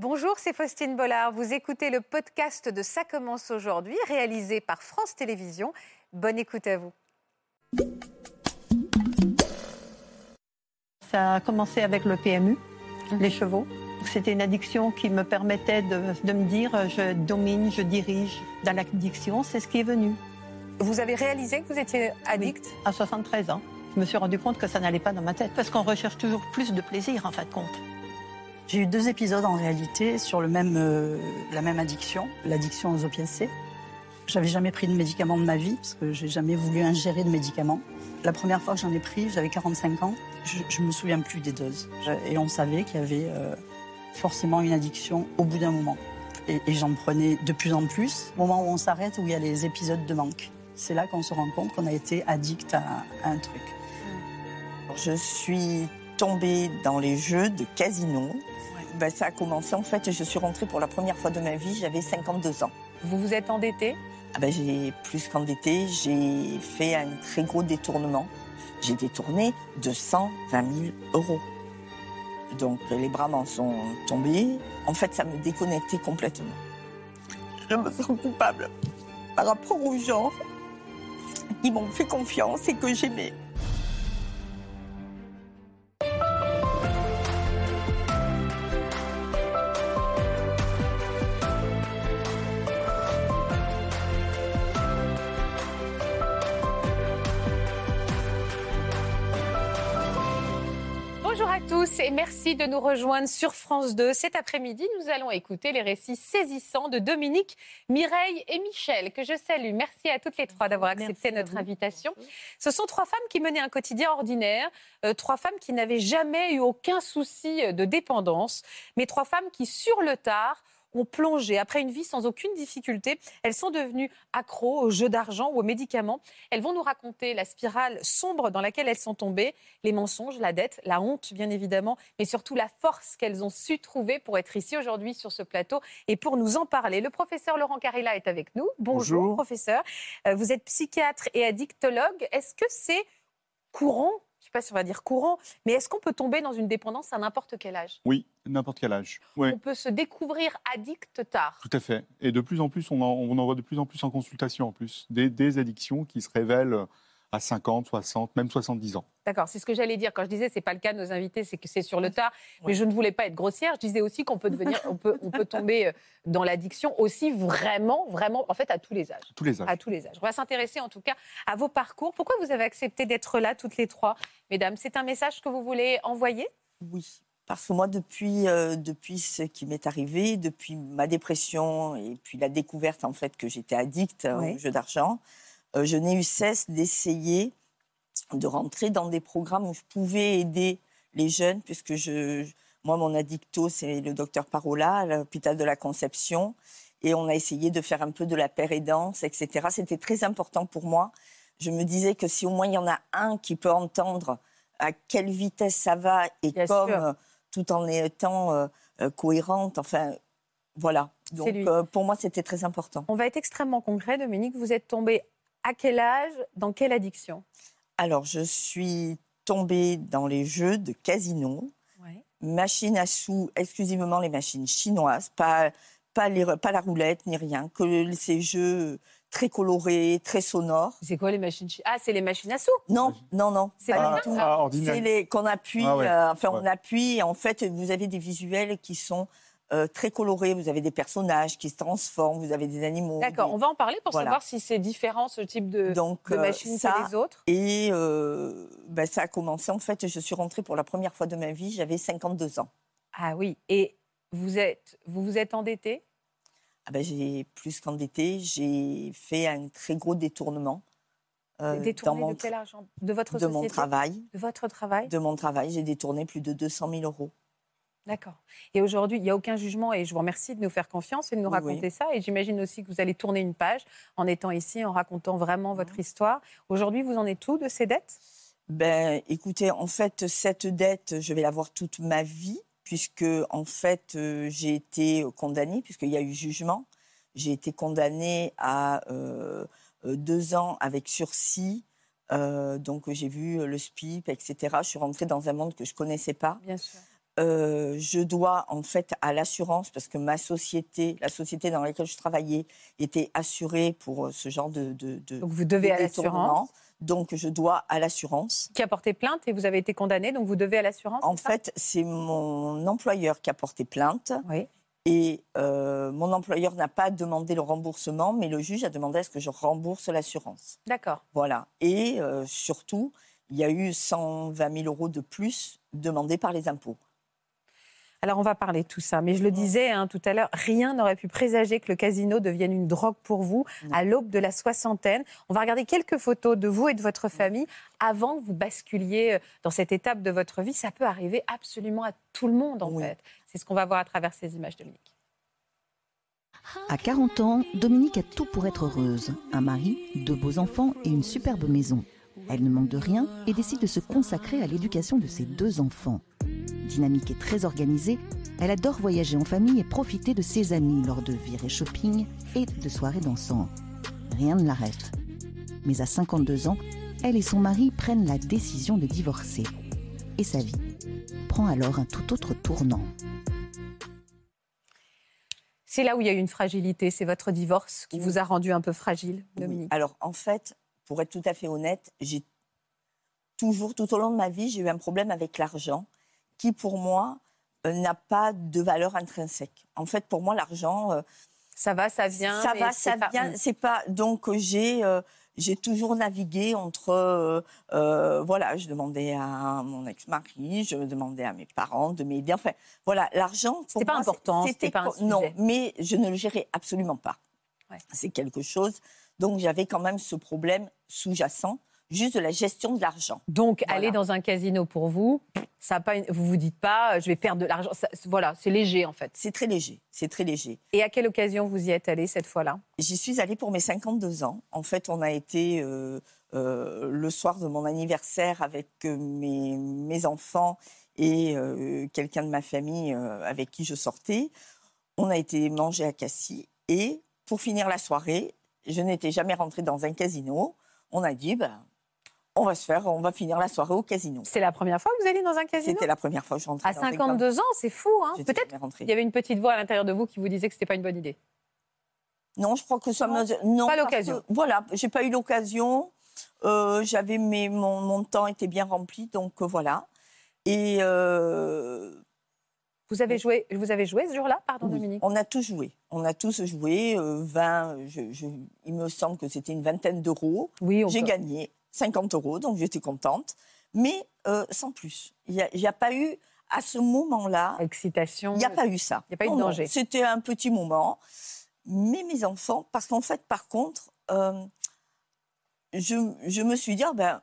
Bonjour, c'est Faustine Bollard. Vous écoutez le podcast de Ça commence aujourd'hui, réalisé par France Télévisions. Bonne écoute à vous. Ça a commencé avec le PMU, les chevaux. C'était une addiction qui me permettait de, de me dire je domine, je dirige. Dans l'addiction, c'est ce qui est venu. Vous avez réalisé que vous étiez addict? Oui, À 73 ans, je me suis rendu compte que ça n'allait pas dans ma tête. Parce qu'on recherche toujours plus de plaisir, en fin de compte. J'ai eu deux épisodes en réalité sur le même, euh, la même addiction, l'addiction aux opiacés. J'avais jamais pris de médicaments de ma vie parce que j'ai jamais voulu ingérer de médicaments. La première fois que j'en ai pris, j'avais 45 ans. Je, je me souviens plus des doses. Et on savait qu'il y avait euh, forcément une addiction au bout d'un moment. Et, et j'en prenais de plus en plus. Au moment où on s'arrête, où il y a les épisodes de manque. C'est là qu'on se rend compte qu'on a été addict à, à un truc. Je suis tombée dans les jeux de casino. Ben, ça a commencé, en fait, je suis rentrée pour la première fois de ma vie, j'avais 52 ans. Vous vous êtes endetté Ah ben, j'ai plus qu'endetté, j'ai fait un très gros détournement. J'ai détourné 220 000 euros. Donc les bras m'en sont tombés. En fait, ça me déconnectait complètement. Je me sens coupable par rapport aux gens qui m'ont fait confiance et que j'aimais. Tous et merci de nous rejoindre sur France 2. Cet après-midi, nous allons écouter les récits saisissants de Dominique, Mireille et Michel, que je salue. Merci à toutes les trois d'avoir accepté notre invitation. Ce sont trois femmes qui menaient un quotidien ordinaire, euh, trois femmes qui n'avaient jamais eu aucun souci euh, de dépendance, mais trois femmes qui, sur le tard, ont plongé. Après une vie sans aucune difficulté, elles sont devenues accros aux jeux d'argent ou aux médicaments. Elles vont nous raconter la spirale sombre dans laquelle elles sont tombées, les mensonges, la dette, la honte, bien évidemment, mais surtout la force qu'elles ont su trouver pour être ici aujourd'hui sur ce plateau et pour nous en parler. Le professeur Laurent Carilla est avec nous. Bonjour, Bonjour. professeur. Euh, vous êtes psychiatre et addictologue. Est-ce que c'est courant sais pas si on va dire courant, mais est-ce qu'on peut tomber dans une dépendance à n'importe quel âge? Oui, n'importe quel âge. Ouais, On peut se découvrir addict tard. tout à fait. Et de plus en plus, on en, on en voit de plus en plus en consultation en plus. Des, des addictions qui se révèlent à 50, 60, même 70 ans. D'accord, c'est ce que j'allais dire quand je disais c'est pas le cas de nos invités, c'est que c'est sur le tard. Mais je ne voulais pas être grossière. Je disais aussi qu'on peut devenir, on peut, on peut tomber euh, dans l'addiction aussi vraiment, vraiment, en fait, à tous les âges. Tous les âges. À tous les âges. On va s'intéresser en tout cas à vos parcours. Pourquoi vous avez accepté d'être là toutes les trois, mesdames? C'est un message que vous voulez envoyer? Oui, parce que moi, depuis, euh, depuis ce qui m'est arrivé, depuis ma dépression et puis la découverte en fait que j'étais addict euh, Oui. aux jeux d'argent, euh, je n'ai eu cesse d'essayer de rentrer dans des programmes où je pouvais aider les jeunes, puisque je, moi, mon addicto, c'est le docteur Parola à l'hôpital de la Conception. Et on a essayé de faire un peu de la paire aidance, etc. C'était très important pour moi. Je me disais que si au moins il y en a un qui peut entendre à quelle vitesse ça va et Bien comme sûr. euh, tout en étant euh, euh, cohérente, enfin voilà. Donc euh, pour moi c'était très important. On va être extrêmement concret, Dominique. Vous êtes tombée à quel âge Dans quelle addiction? Alors je suis tombée dans les jeux de casino, machines à sous, exclusivement les machines chinoises, pas pas les pas la roulette ni rien, que ces jeux très colorés, très sonores. C'est quoi les machines chi- Ah, c'est les machines à sous. Non, non, non, C'est pas. Ah, ordinaire. C'est les qu'on appuie, Ah ouais, euh, enfin on appuie et en fait vous avez des visuels qui sont euh, très colorés. Vous avez des personnages qui se transforment, vous avez des animaux. D'accord, des- on va en parler pour Voilà. savoir si c'est différent ce type de, Donc de euh, machines ça, que les autres. Et euh, ben, ça a commencé en fait. Je suis rentrée pour la première fois de ma vie. J'avais 52 ans. Ah oui, et vous êtes, vous vous êtes endetté Ah ben, j'ai plus qu'endetté. J'ai fait un très gros détournement euh, dans Détourné mon, de quel argent? De votre de société? mon travail. De votre travail? De mon travail, j'ai détourné plus de 200 000 euros. D'accord. Et aujourd'hui, il n'y a aucun jugement et je vous remercie de nous faire confiance et de nous raconter oui. ça. Et j'imagine aussi que vous allez tourner une page en étant ici, en racontant vraiment votre Mhm. histoire. Aujourd'hui, vous en êtes tout de ces dettes? Ben, écoutez, en fait, cette dette, je vais l'avoir toute ma vie, puisque en fait, euh, j'ai été condamnée, puisqu'il y a eu jugement. J'ai été condamnée à euh, euh, deux ans avec sursis. Euh, donc, j'ai vu le SPIP, etc. Je suis rentrée dans un monde que je connaissais pas. Bien sûr. Euh, je dois en fait à l'assurance, parce que ma société, la société dans laquelle je travaillais, était assurée pour euh, ce genre de. de, de donc vous devez de à l'assurance. Donc je dois à l'assurance. Qui a porté plainte et vous avez été condamné, donc vous devez à l'assurance En fait, c'est mon employeur qui a porté plainte. Oui. Et euh, mon employeur n'a pas demandé le remboursement, mais le juge a demandé à ce que je rembourse l'assurance. D'accord. Voilà. Et euh, surtout, il y a eu 120 000 euros de plus demandés par les impôts. Alors on va parler de tout ça, mais je le disais hein, tout à l'heure, rien n'aurait pu présager que le casino devienne une drogue pour vous à l'aube de la soixantaine. On va regarder quelques photos de vous et de votre famille avant que vous basculiez euh, dans cette étape de votre vie. Ça peut arriver absolument à tout le monde en Oui. fait. C'est ce qu'on va voir à travers ces images, Dominique. À 40 ans, Dominique a tout pour être heureuse. Un mari, deux beaux enfants et une superbe maison. Elle ne manque de rien et décide de se consacrer à l'éducation de ses deux enfants. Dynamique et très organisée, elle adore voyager en famille et profiter de ses amis lors de virées shopping et de soirées dansantes. Rien ne l'arrête. Mais à 52 ans, elle et son mari prennent la décision de divorcer. Et sa vie prend alors un tout autre tournant. C'est là où il y a eu une fragilité. C'est votre divorce qui Oui. vous a rendu un peu fragile, Oui. Dominique. Alors, en fait, pour être tout à fait honnête, j'ai toujours, tout au long de ma vie, j'ai eu un problème avec l'argent qui, pour moi, euh, n'a pas de valeur intrinsèque. En fait, pour moi, l'argent, euh, Ça va, ça vient. ça va, ça pas- vient. C'est pas. Donc, euh, j'ai. euh, j'ai toujours navigué entre, voilà, je demandais à mon ex-mari, je demandais à mes parents de m'aider. Enfin, voilà, l'argent. C'était pas moi, important, c'était pas un Non, mais je ne le gérais absolument pas. Ouais. C'est quelque chose. Donc, j'avais quand même ce problème sous-jacent, juste de la gestion de l'argent. Donc, Voilà. aller dans un casino pour vous, ça a pas une- vous vous dites pas, euh, je vais perdre de l'argent. Ça- Voilà, c'est léger en fait. C'est très léger, c'est très léger. Et à quelle occasion vous y êtes allé cette fois-là? J'y suis allée pour mes 52 ans. En fait, on a été euh, euh, le soir de mon anniversaire avec mes, mes enfants et euh, quelqu'un de ma famille avec qui je sortais. On a été manger à Cassis et pour finir la soirée, je n'étais jamais rentrée dans un casino. On a dit, ben, on va se faire, on va finir la soirée au casino. C'est la première fois que vous allez dans un casino? C'était la première fois que je rentrais À dans un 52 ans, c'est fou. Hein Peut-être il y avait une petite voix à l'intérieur de vous qui vous disait que c'était pas une bonne idée. Non, je crois que ça. Non, pas l'occasion. Voilà, j'ai pas eu l'occasion. Euh, j'avais mes, mon, mon temps était bien rempli, donc euh, voilà. Et euh, Vous avez joué, vous avez joué ce jour-là, pardon oui, Dominique. on a tous joué. On a tous joué. euh, 20, je- je- il me semble que c'était une vingtaine d'euros. Oui, J'ai gagné 50 euros, donc j'étais contente. Mais euh, sans plus. Il n'y a, pas eu, à ce moment-là, Excitation. il n'y a pas eu ça. Il y a pas eu de Non, danger. C'était un petit moment. Mais mes enfants, parce qu'en fait, par contre, euh, je, je me suis dit, ah ben,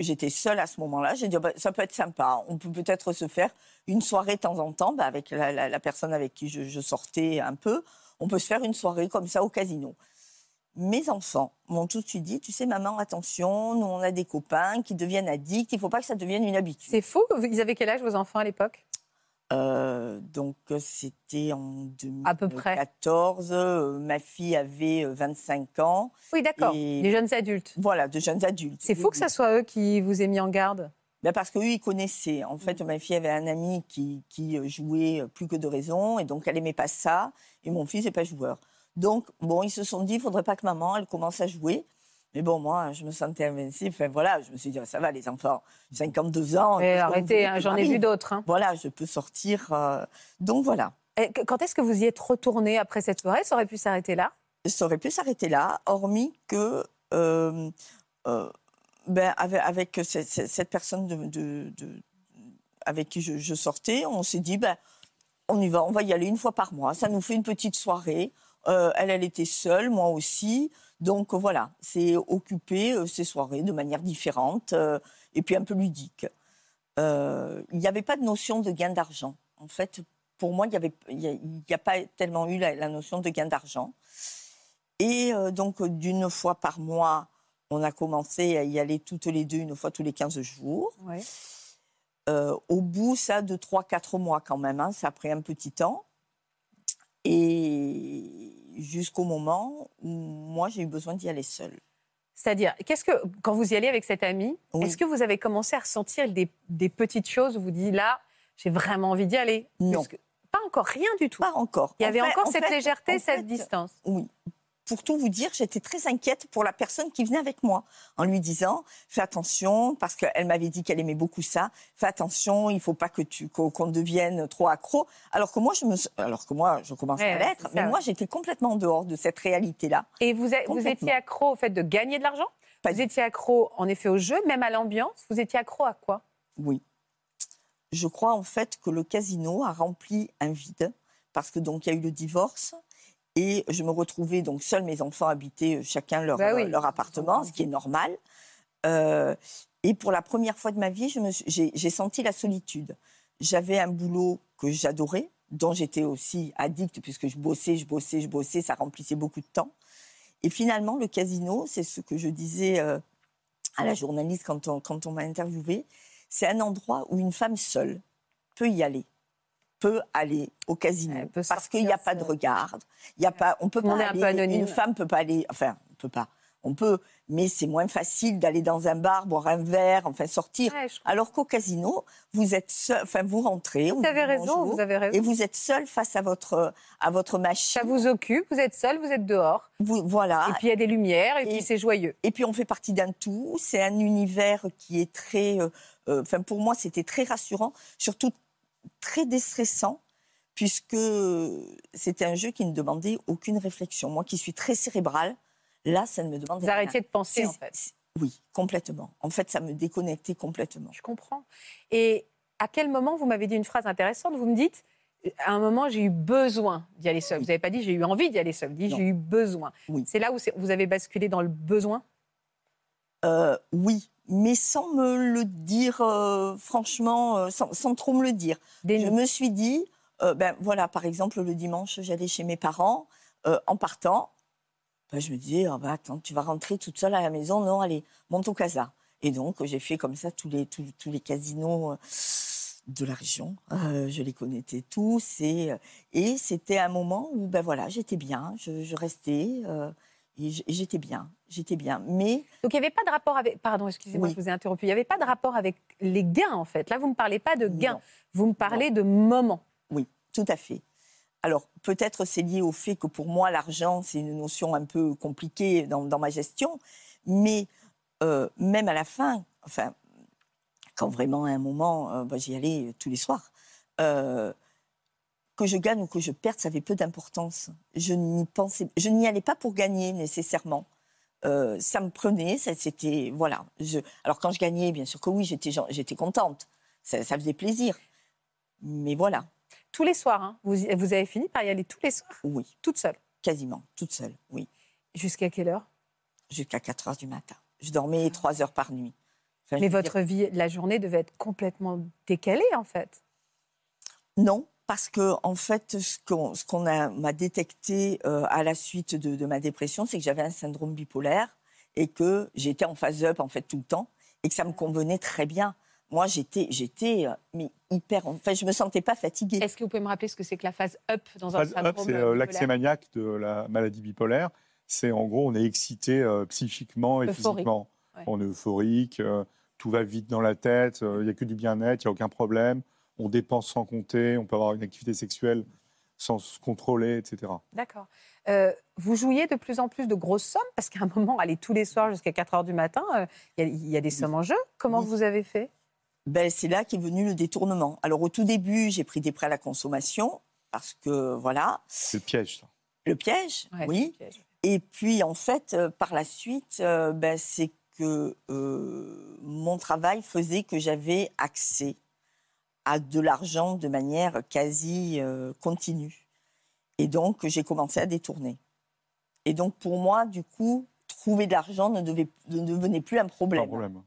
j'étais seule à ce moment-là. J'ai dit, ah ben, ça peut être sympa. On peut peut-être se faire une soirée de temps en temps ben, avec la personne avec qui je, je sortais un peu. On peut se faire une soirée comme ça au casino. Mes enfants m'ont tout de suite dit, tu sais, maman, attention, nous, on a des copains qui deviennent addicts. Il ne faut pas que ça devienne une habitude. C'est fou. Ils avaient quel âge vos enfants à l'époque? Euh, donc euh, c'était en À peu près. 2014. euh, ma fille avait euh, 25 ans. Oui, d'accord. Et- Les jeunes adultes. Voilà, de jeunes adultes. C'est fou que ça soit eux qui vous aient mis en garde. Ben parce qu'eux, ils connaissaient. En fait, ma fille avait un ami qui, qui jouait plus que de raison, et donc elle aimait pas ça. Et mon fils n'est pas joueur. Donc, bon, ils se sont dit, il faudrait pas que maman, elle commence à jouer. Mais bon, moi, je me sentais invincible. Enfin, voilà, je me suis dit, ah, ça va, les enfants, 52 ans. Mais qu'est-ce que vous arrêtez, hein, j'en ai vu d'autres. hein. Voilà, je peux sortir. euh, Donc, voilà. Et Quand est-ce que vous y êtes retourné après cette soirée? Ça aurait pu s'arrêter là? Ça aurait pu s'arrêter là, hormis que, euh, euh, ben, avec, avec ce- ce- cette personne de, de- de- avec qui je, je sortais, on s'est dit, ben, on y va, on va y aller une fois par mois. Ça nous fait une petite soirée. Euh, elle, elle était seule, moi aussi. Donc voilà, c'est occuper euh, ces soirées de manière différente euh, et puis un peu ludique. Euh, Il n'y avait pas de notion de gain d'argent. En fait, pour moi, il n'y a, pas tellement eu la, la notion de gain d'argent. Et euh, donc, d'une fois par mois, on a commencé à y aller toutes les deux, une fois tous les 15 jours. Euh, au bout, ça, de 3-4 mois quand même, hein, ça a pris un petit temps. Et jusqu'au moment où moi, j'ai eu besoin d'y aller seule. C'est-à-dire, qu'est-ce que quand vous y allez avec cet ami, Oui. est-ce que vous avez commencé à ressentir des, des petites choses où vous dites là, j'ai vraiment envie d'y aller? Non. Pas encore, rien du tout. Pas encore. Il y En avait fait- encore en cette fait- légèreté, en cette fait, distance. Oui. Pour tout vous dire, j'étais très inquiète pour la personne qui venait avec moi, en lui disant fais attention, parce qu'elle m'avait dit qu'elle aimait beaucoup ça. Fais attention, il faut pas que tu qu'on devienne trop accro. Alors que moi, je me, alors que moi, je commençais Ouais, à l'être, mais moi, j'étais complètement en dehors de cette réalité-là. Et vous, vous étiez accro au fait de gagner de l'argent? Pas Vous étiez accro, en effet, au jeu, même à l'ambiance? Vous étiez accro à quoi? Oui. Je crois en fait que le casino a rempli un vide parce que donc il y a eu le divorce et je me retrouvais donc seule, mes enfants habitaient euh, chacun leur, Bah oui, euh, leur appartement, ce qui est normal. Euh, et pour la première fois de ma vie, j'ai j'ai senti la solitude. J'avais un boulot que j'adorais, dont j'étais aussi addict puisque je bossais, je bossais, je bossais, ça remplissait beaucoup de temps. Et finalement, le casino, c'est ce que je disais euh, à la journaliste quand on, quand on m'a interviewée, c'est un endroit où une femme seule peut y aller, peut aller au casino, parce qu'il n'y a pas de regard, il y a pas, on peut pas monde est un aller, peu anonyme. une femme peut pas aller, enfin, on peut pas, on peut, mais c'est moins facile d'aller dans un bar, boire un verre, enfin sortir. Ouais, Alors qu'au casino, vous êtes seul, enfin vous rentrez, Vous avez raison, bonjour, vous avez raison. et vous êtes seul face à votre à votre machine. Ça vous occupe, vous êtes seul, vous êtes dehors. Vous- voilà. Et puis il y a des lumières, et, Et- puis c'est joyeux. Et puis on fait partie d'un tout. C'est un univers qui est très. euh, euh, Enfin, pour moi, c'était très rassurant, surtout très déstressant, puisque c'était un jeu qui ne demandait aucune réflexion. Moi, qui suis très cérébrale, là, ça ne me demandait Vous rien. arrêtiez de penser, en fait. Oui, complètement. En fait, ça me déconnectait complètement. Je comprends. Et à quel moment, vous m'avez dit une phrase intéressante, vous me dites, à un moment, j'ai eu besoin d'y aller seul. Vous n'avez pas dit, j'ai eu envie d'y aller seul, vous dites, j'ai eu besoin. Oui. C'est là où vous avez basculé dans le besoin? Euh, oui, mais sans me le dire euh, franchement, euh, sans, sans trop me le dire. Des Je me suis dit, euh, ben voilà, par exemple, le dimanche, j'allais chez mes parents. euh, en partant, ben, je me disais, ah, ben, attends, tu vas rentrer toute seule à la maison? Non, allez, monte au casa. Et donc, j'ai fait comme ça tous les, tous, tous les casinos de la région. Je les connaissais tous. Et, et c'était un moment où, ben voilà, j'étais bien, je, je restais. Et j'étais bien, j'étais bien. Mais Donc il n'y avait pas de rapport avec. Pardon, excusez-moi, Oui. je vous ai interrompu. Il n'y avait pas de rapport avec les gains, en fait. Là, vous ne me parlez pas de gains. Non. Vous me parlez de moments. Oui, tout à fait. Alors, peut-être c'est lié au fait que pour moi, l'argent, c'est une notion un peu compliquée dans, dans ma gestion, mais euh, même à la fin, enfin, quand vraiment à un moment, euh, bah, j'y allais tous les soirs, euh, que je gagne ou que je perde, ça avait peu d'importance. Je n'y pensais, je n'y allais pas pour gagner nécessairement. Euh, ça me prenait, ça, c'était voilà. Je, alors quand je gagnais, bien sûr que oui, j'étais, j'étais contente, ça, ça faisait plaisir. Mais voilà, Tous les soirs, hein. vous, vous avez fini par y aller tous les soirs, oui. toute seule? Quasiment, toute seule, oui. Jusqu'à quelle heure? Jusqu'à 4 heures du matin. Je dormais 3 heures par nuit. Enfin, Mais votre vie, la journée devait être complètement décalée, en fait. Non, parce que, en fait, ce qu'on m'a détecté euh, à la suite de, de ma dépression, c'est que j'avais un syndrome bipolaire et que j'étais en phase up, en fait, tout le temps et que ça me convenait très bien. Moi, j'étais, j'étais, euh, mais hyper. Enfin, je me sentais pas fatiguée. Est-ce que vous pouvez me rappeler ce que c'est que la phase up dans un Phase up, syndrome c'est euh, l'accès maniaque de la maladie bipolaire. C'est en gros, on est excité euh, psychiquement et Euphorique. physiquement. Ouais. On est euphorique, euh, tout va vite dans la tête, euh, il n'y a que du bien-être, il n'y a aucun problème. On dépense sans compter, on peut avoir une activité sexuelle sans se contrôler, etc. D'accord. Euh, vous jouiez de plus en plus de grosses sommes parce qu'à un moment, aller tous les soirs jusqu'à 4 heures du matin, euh, il y, a- il y a des sommes en jeu. Comment Oui. vous avez fait? Ben, c'est là qu'est venu le détournement. Alors, au tout début, j'ai pris des prêts à la consommation parce que, voilà, C'est le piège, ça. le piège, Ouais, oui. c'est le piège. Et puis, en fait, euh, par la suite, euh, ben, c'est que euh, mon travail faisait que j'avais accès à de l'argent de manière quasi euh, continue. Et donc, j'ai commencé à détourner. Et donc, pour moi, du coup, trouver de l'argent ne, devait- ne devenait plus un problème. un problème.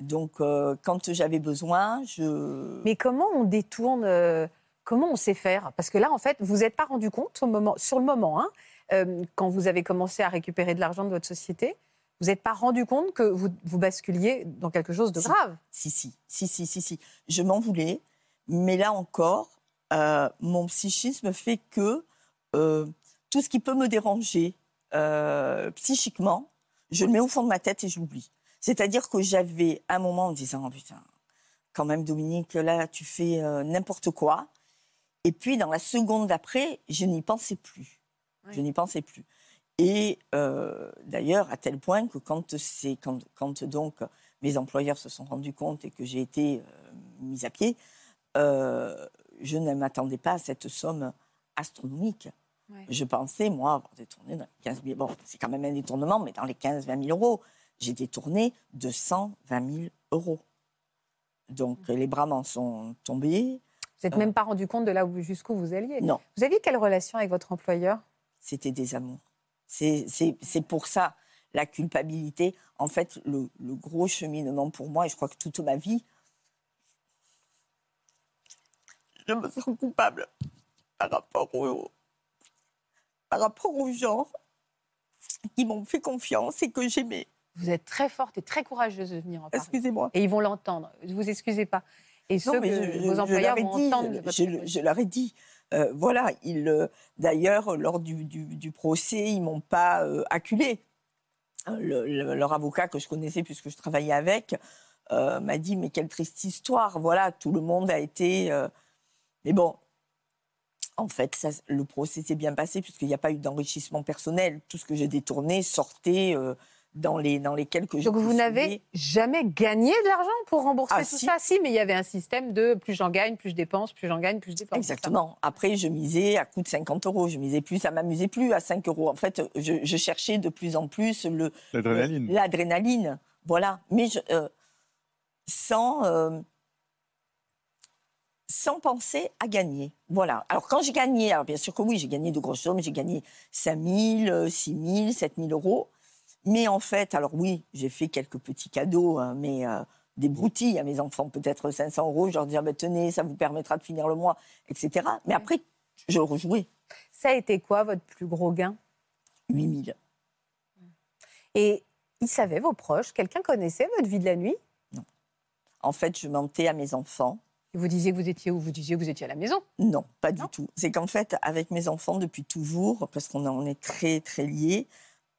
Donc, euh, quand j'avais besoin, je... Mais comment on détourne euh, Comment on sait faire? Parce que là, en fait, vous n'êtes pas rendu compte au moment, sur le moment, hein, euh, quand vous avez commencé à récupérer de l'argent de votre société, vous n'êtes pas rendu compte que vous, vous basculiez dans quelque chose de grave. Si, si, si, si, si, si. Je m'en voulais, mais là encore, euh, mon psychisme fait que euh, tout ce qui peut me déranger euh, psychiquement, je le mets au fond de ma tête et je l'oublie. C'est-à-dire que j'avais un moment en disant, oh, putain, quand même, Dominique, là, tu fais n'importe quoi. Et puis, dans la seconde d'après, je n'y pensais plus. Je n'y pensais plus. Et euh, d'ailleurs, à tel point que quand, quand, quand donc mes employeurs se sont rendus compte et que j'ai été euh, mise à pied, je ne m'attendais pas à cette somme astronomique. Je pensais, moi, avoir détourné dans les 15 000. Bon, c'est quand même un détournement, mais dans les 15-20 000 euros, j'ai détourné 220 000 euros. Donc, les bras m'en sont tombés. Vous n'êtes même pas rendu compte de là jusqu'où vous alliez Non. Vous aviez quelle relation avec votre employeur? C'était des amours. C'est pour ça la culpabilité. En fait, le, le, gros cheminement pour moi, et je crois que toute ma vie, je me sens coupable par rapport aux, par rapport aux gens qui m'ont fait confiance et que j'aimais. Vous êtes très forte et très courageuse de venir en parler. Excusez-moi. Et ils vont l'entendre. Ne vous excusez pas. Et ceux que vos employeurs vont entendre. Je, je, leur ai dit. Euh, voilà, euh, d'ailleurs, lors du, procès, ils m'ont pas euh, acculé. leur avocat que je connaissais puisque je travaillais avec m'a dit Mais quelle triste histoire. Voilà, tout le monde a été. Mais bon, en fait, le procès s'est bien passé puisqu'il n'y a pas eu d'enrichissement personnel. Tout ce que j'ai détourné sortait dans les, dans les quelques jours. Donc vous n'avez jamais gagné de l'argent pour rembourser ah, tout ça? Si, mais il y avait un système de plus j'en gagne, plus je dépense, plus j'en gagne, plus je dépense. Exactement. Après, je misais à coût de 50 euros. Je misais plus, ça m'amusait plus à 5 euros. En fait, je, cherchais de plus en plus le l'adrénaline. L'adrénaline, voilà. Mais je, euh, sans euh, sans penser à gagner. Voilà. Alors quand j'ai gagné, alors bien sûr que oui, j'ai gagné de grosses sommes, j'ai gagné 5 000, 6 000, 7 000 euros. Mais en fait, alors oui, j'ai fait quelques petits cadeaux, hein, mais euh, des broutilles à mes enfants, peut-être 500 euros. Je leur disais, bah, tenez, ça vous permettra de finir le mois, etc. Mais après, je rejouais. Ça a été quoi votre plus gros gain? 8000. Et ils savaient, vos proches Quelqu'un connaissait votre vie de la nuit? Non. En fait, je mentais à mes enfants. Et vous disiez que vous étiez où? Vous disiez que vous étiez à la maison? Non, pas du tout. C'est qu'en fait, avec mes enfants depuis toujours, parce qu'on est très, très liés,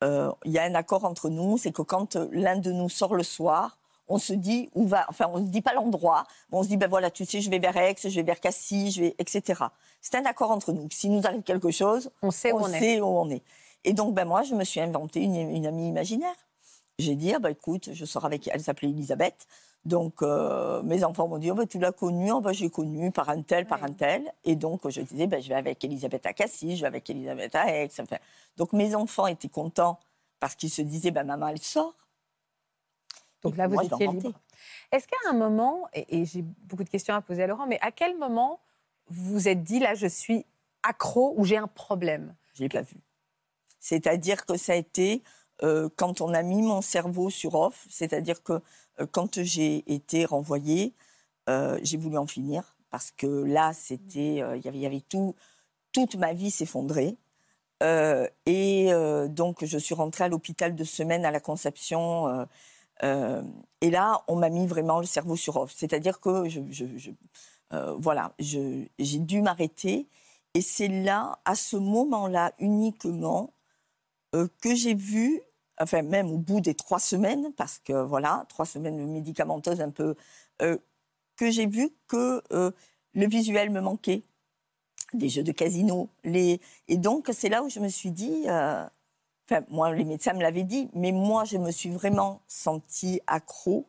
il y a un accord entre nous, c'est que quand euh, l'un de nous sort le soir, on se dit où va, enfin on se dit pas l'endroit, on se dit ben voilà, tu sais, je vais vers Aix, je vais vers Cassis, je vais, etc. C'est un accord entre nous. Si nous arrive quelque chose, on sait, où, on sait est. où on est. Et donc ben moi, je me suis inventé une, amie imaginaire. J'ai dit ah, ben, écoute, je sors avec elle, s'appelait Elisabeth. Donc, euh, mes enfants m'ont dit, oh, ben, tu l'as connue, oh, ben, j'ai connu par un tel, par un tel. Et donc, je disais, ben, je vais avec Elisabeth à Cassis, je vais avec Elisabeth à Aix. Enfin, donc, mes enfants étaient contents parce qu'ils se disaient, ben, maman, elle sort. Donc là, vous étiez libre. Est-ce qu'à un moment, et, j'ai beaucoup de questions à poser à Laurent, mais à quel moment vous vous êtes dit, là, je suis accro ou j'ai un problème? Je l'ai pas vu. C'est-à-dire que ça a été euh, quand on a mis mon cerveau sur off, c'est-à-dire que euh, quand j'ai été renvoyée, euh, j'ai voulu en finir parce que là, c'était, il y avait tout, toute ma vie s'effondrait. et donc, je suis rentrée à l'hôpital de semaine à la Conception. et là, on m'a mis vraiment le cerveau sur off. C'est-à-dire que voilà, j'ai dû m'arrêter. Et c'est là, à ce moment-là uniquement, que j'ai vu enfin même au bout des trois semaines, parce que voilà, trois semaines médicamenteuses un peu, euh, que j'ai vu que euh, le visuel me manquait, des jeux de casino, les... et donc c'est là où je me suis dit, euh, enfin moi les médecins me l'avaient dit, mais moi je me suis vraiment sentie accro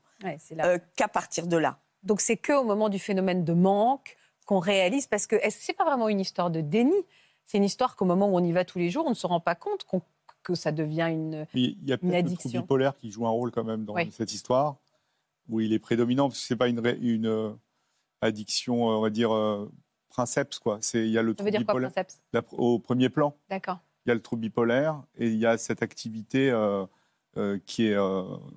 qu'à partir de là. Donc c'est que au moment du phénomène de manque qu'on réalise, parce que est-ce que c'est pas vraiment une histoire de déni? C'est une histoire qu'au moment où on y va tous les jours, on ne se rend pas compte qu'on que ça devient une, il y a peut-être le trouble bipolaire qui joue un rôle quand même dans cette histoire, où il est prédominant, parce que ce n'est pas une, une euh, addiction, euh, on va dire, euh, princeps. Quoi. Il y a le ça veut dire quoi, princeps? Au premier plan, D'accord. il y a le trouble bipolaire et il y a cette activité qui est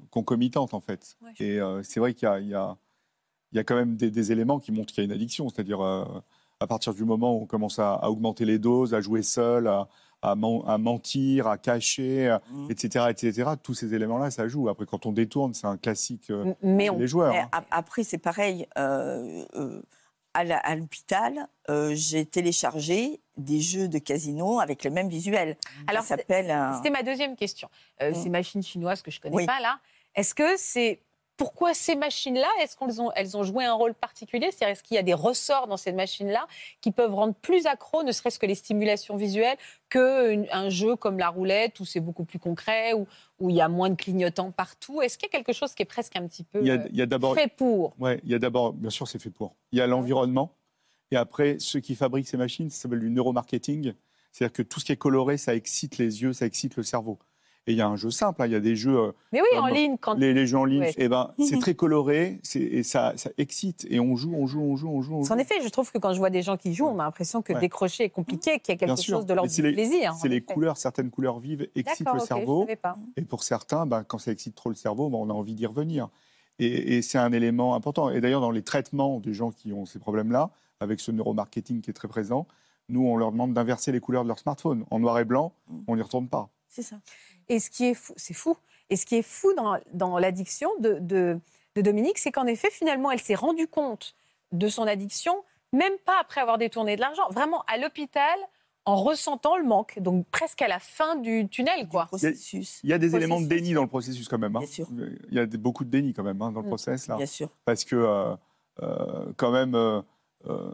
concomitante, en fait. et c'est vrai qu'il y, y, y a, quand même des, des éléments qui montrent qu'il y a une addiction, c'est-à-dire à partir du moment où on commence à, à, augmenter les doses, à jouer seul, à, à, mentir, à cacher, etc., mmh. etc. Tous ces éléments-là, ça joue. Après, quand on détourne, c'est un classique euh, mais les joueurs. Hein. Après, c'est pareil. Euh, euh, à l'hôpital, j'ai téléchargé des jeux de casino avec le même visuel. Alors, c'était ma deuxième question. Mmh. Ces machines chinoises que je connais pas là, est-ce que c'est pourquoi ces machines-là Est-ce qu'elles ont, elles ont joué un rôle particulier? C'est-à-dire, est-ce qu'il y a des ressorts dans ces machines-là qui peuvent rendre plus accro, ne serait-ce que les stimulations visuelles, qu'un jeu comme la roulette, où c'est beaucoup plus concret, où, où il y a moins de clignotants partout? Est-ce qu'il y a quelque chose qui est presque un petit peu Il y a, il y a d'abord, fait pour? Ouais, il y a d'abord, bien sûr, c'est fait pour. Il y a l'environnement, et après, ceux qui fabriquent ces machines, ça s'appelle du neuromarketing. C'est-à-dire que tout ce qui est coloré, ça excite les yeux, ça excite le cerveau. Et il y a un jeu simple, hein, il y a des jeux. euh, Mais oui, en comme ligne, quand les, les jeux en ligne, Ouais. eh ben, c'est très coloré, c'est, et ça, ça excite, et on joue, on joue, on joue, on joue. En effet, je trouve que quand je vois des gens qui jouent, on a l'impression que Ouais. décrocher est compliqué, qu'il y a quelque Bien sûr. chose de l'ordre du les- plaisir. C'est les effet. couleurs, certaines couleurs vives excitent le ok, je cerveau. Et pour certains, ben, quand ça excite trop le cerveau, ben, on a envie d'y revenir. Et, et c'est un élément important. Et d'ailleurs, dans les traitements des gens qui ont ces problèmes-là, avec ce neuromarketing qui est très présent, nous, on leur demande d'inverser les couleurs de leur smartphone. En noir et blanc, on n'y retourne pas. C'est ça. Et ce qui est fou, c'est fou. Et ce qui est fou dans, dans l'addiction de, de, de Dominique, c'est qu'en effet, finalement, elle s'est rendue compte de son addiction, même pas après avoir détourné de l'argent, vraiment à l'hôpital, en ressentant le manque, donc presque à la fin du tunnel, quoi. Du processus. Il y a des Processus. éléments de déni dans le processus quand même. hein. Bien sûr. Il y a beaucoup de déni quand même hein, dans le Mm. process là. Bien sûr. parce que euh, euh, quand même euh, euh,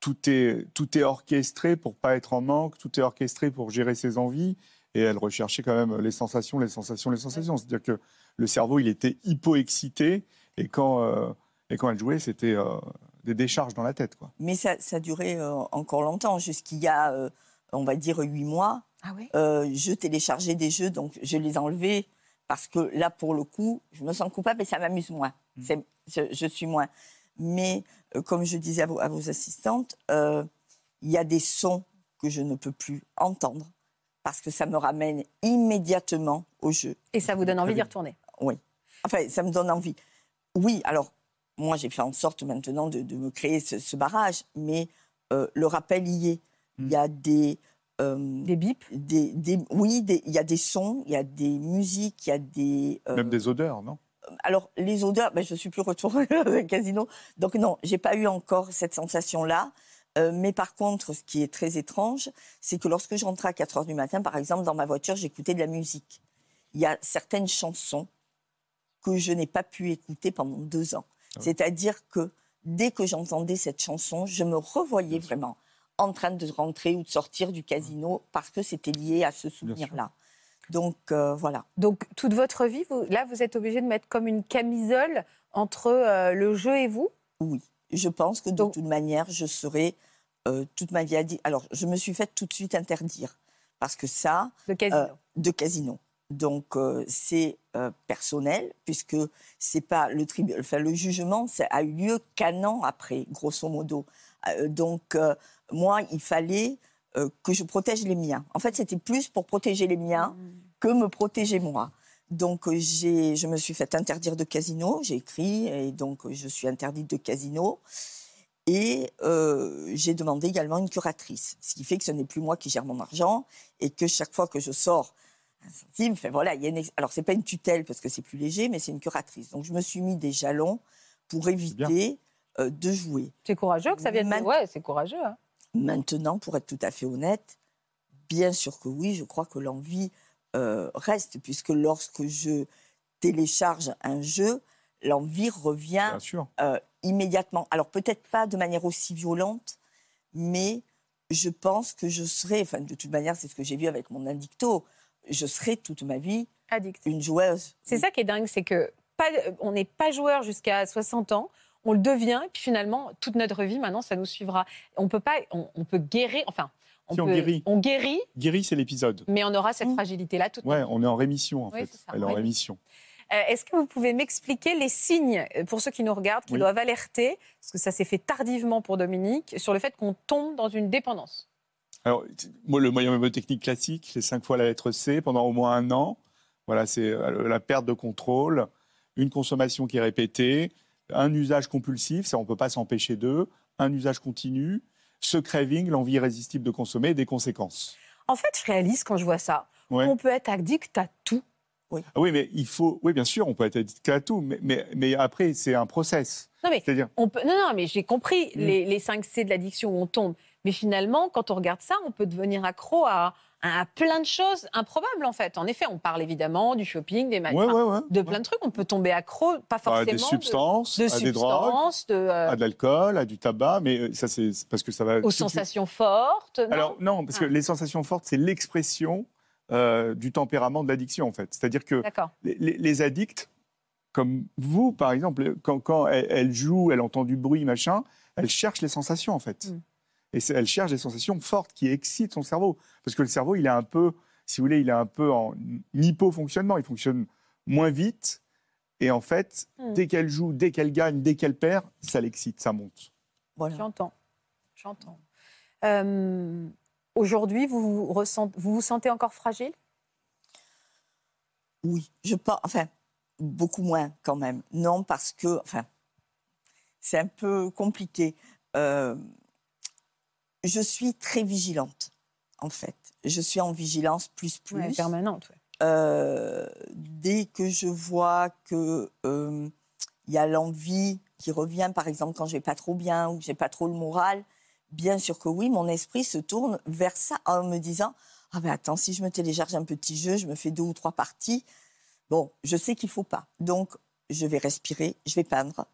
tout est tout est orchestré pour pas être en manque, tout est orchestré pour gérer ses envies et elle recherchait quand même les sensations, les sensations, les sensations. C'est-à-dire que le cerveau il était hypo-excité et quand euh, et quand elle jouait c'était euh, des décharges dans la tête quoi. Mais ça, ça a duré euh, encore longtemps, jusqu'il y a, euh, on va dire, huit mois. Ah oui Euh, je téléchargeais des jeux, donc je les enlevais parce que là, pour le coup, je me sens coupable et ça m'amuse moins. C'est- Je, je suis moins. Mais euh, comme je disais à vos, à vos assistantes, euh, il y a des sons que je ne peux plus entendre parce que ça me ramène immédiatement au jeu. Et ça vous donne envie d'y retourner? Oui. Enfin, ça me donne envie. Oui, alors, moi, j'ai fait en sorte maintenant de, de me créer ce, ce barrage, mais euh, le rappel y est. Il y a des. euh, Des bips? des, des- oui, des- il y a des sons, il y a des musiques, il y a des. euh, Même des odeurs, non? alors, les odeurs, ben, je ne suis plus retournée dans un casino. Donc, non, j'ai pas eu encore cette sensation-là. Euh, mais par contre, ce qui est très étrange, c'est que lorsque je rentrais à 4 heures du matin, par exemple, dans ma voiture, j'écoutais de la musique. Il y a certaines chansons que je n'ai pas pu écouter pendant deux ans. C'est-à-dire que dès que j'entendais cette chanson, je me revoyais vraiment en train de rentrer ou de sortir du casino parce que c'était lié à ce souvenir-là. Donc, euh, voilà. Donc, toute votre vie, vous, là, vous êtes obligé de mettre comme une camisole entre euh, le jeu et vous? Oui, je pense que de Donc- toute manière, je serai euh, toute ma vie à dire. Alors, je me suis fait tout de suite interdire parce que ça, de casino. euh, de casino. Donc, euh, c'est personnel puisque c'est pas le tribunal, enfin, le jugement, ça a eu lieu qu'un an après, grosso modo. Donc, moi, il fallait que je protège les miens. En fait, c'était plus pour protéger les miens que me protéger moi. Donc, euh, j'ai, je me suis fait interdire de casino, j'ai écrit, et donc euh, je suis interdite de casino. Et euh, j'ai demandé également une curatrice, ce qui fait que ce n'est plus moi qui gère mon argent et que chaque fois que je sors un centime, enfin, voilà, il y a une ex- alors c'est pas une tutelle parce que c'est plus léger, mais c'est une curatrice. Donc je me suis mis des jalons pour éviter euh, de jouer. C'est courageux que ça vienne. Man- Ouais, c'est courageux. hein. Maintenant, pour être tout à fait honnête, bien sûr que oui, je crois que l'envie euh, reste, puisque lorsque je télécharge un jeu, l'envie revient Bien sûr. euh, immédiatement. Alors peut-être pas de manière aussi violente, mais je pense que je serai, enfin de toute manière, c'est ce que j'ai vu avec mon indicto, je serai toute ma vie Addict. une joueuse. C'est ça qui est dingue, c'est que pas, on n'est pas joueur jusqu'à 60 ans. On le devient, et puis finalement, toute notre vie, maintenant, ça nous suivra. On peut pas, on, on peut guérir, enfin, on, Si, on peut, guérit. on guérit, Guéri, c'est l'épisode. mais on aura cette Mmh. fragilité-là toute Ouais, notre vie. on est en rémission en Oui, fait. ça, Elle est en rémission. Euh, Est-ce que vous pouvez m'expliquer les signes, euh, pour ceux qui nous regardent, qui Oui. doivent alerter, parce que ça s'est fait tardivement pour Dominique, sur le fait qu'on tombe dans une dépendance? Alors, moi, le moyen mnémotechnique classique, c'est cinq fois la lettre C pendant au moins un an. Voilà, c'est euh, la perte de contrôle, une consommation qui est répétée, un usage compulsif, ça on peut pas s'empêcher d'eux, un usage continu, ce craving, l'envie irrésistible de consommer, et des conséquences. En fait, je réalise quand je vois ça, Ouais. on peut être addict à tout. Oui. Ah oui, mais il faut. Oui, bien sûr, on peut être addict à tout, mais, mais, mais après, c'est un process. Non, mais, on peut... non, non, mais j'ai compris mm. les, les 5 C de l'addiction où on tombe. Mais finalement, quand on regarde ça, on peut devenir accro à, à plein de choses improbables en fait. En effet, on parle évidemment du shopping, des magasins, de plein de trucs. On peut tomber accro, pas forcément à des substances, à des drogues, euh, à de l'alcool, à du tabac, mais euh, ça c'est parce que ça va aux sensations fortes. Non Alors non, parce que ah. les sensations fortes, c'est l'expression euh, du tempérament de l'addiction en fait. C'est-à-dire que les, les, addicts, comme vous par exemple, quand, quand elle, joue, elle entend du bruit, machin, elle cherche les sensations en fait. Mm. Et elle cherche des sensations fortes qui excitent son cerveau. Parce que le cerveau, il est un peu, si vous voulez, il est un peu en hypo-fonctionnement. Il fonctionne moins vite. Et en fait, hmm. dès qu'elle joue, dès qu'elle gagne, dès qu'elle perd, ça l'excite, ça monte. J'entends. J'entends. Euh, aujourd'hui, vous vous, vous vous sentez encore fragile? Oui, je pense. Enfin, beaucoup moins quand même. Non, parce que, enfin, c'est un peu compliqué. Euh, je suis très vigilante, en fait. Je suis en vigilance plus plus. permanente, euh, dès que je vois que euh, il y a l'envie qui revient, par exemple quand je vais pas trop bien ou que j'ai pas trop le moral, bien sûr que oui, mon esprit se tourne vers ça en me disant ah ben attends, si je me télécharge un petit jeu, je me fais deux ou trois parties. Bon, je sais qu'il faut pas, donc je vais respirer, je vais peindre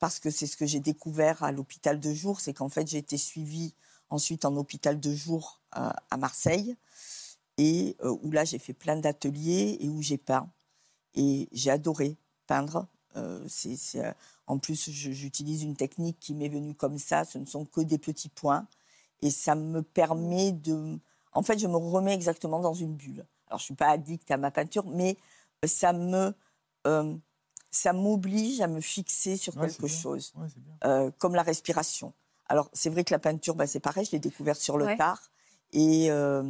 parce que c'est ce que j'ai découvert à l'hôpital de jour, c'est qu'en fait j'ai été suivie ensuite en hôpital de jour euh, à Marseille, et euh, où là j'ai fait plein d'ateliers et où j'ai peint. Et j'ai adoré peindre. Euh, en plus, j'utilise une technique qui m'est venue comme ça, ce ne sont que des petits points, et ça me permet de... En fait, je me remets exactement dans une bulle. Alors, je ne suis pas addict à ma peinture, mais ça me... ça m'oblige à me fixer sur quelque chose, comme la respiration. Alors, c'est vrai que la peinture, bah, c'est pareil, je l'ai découverte sur le tard. Et euh,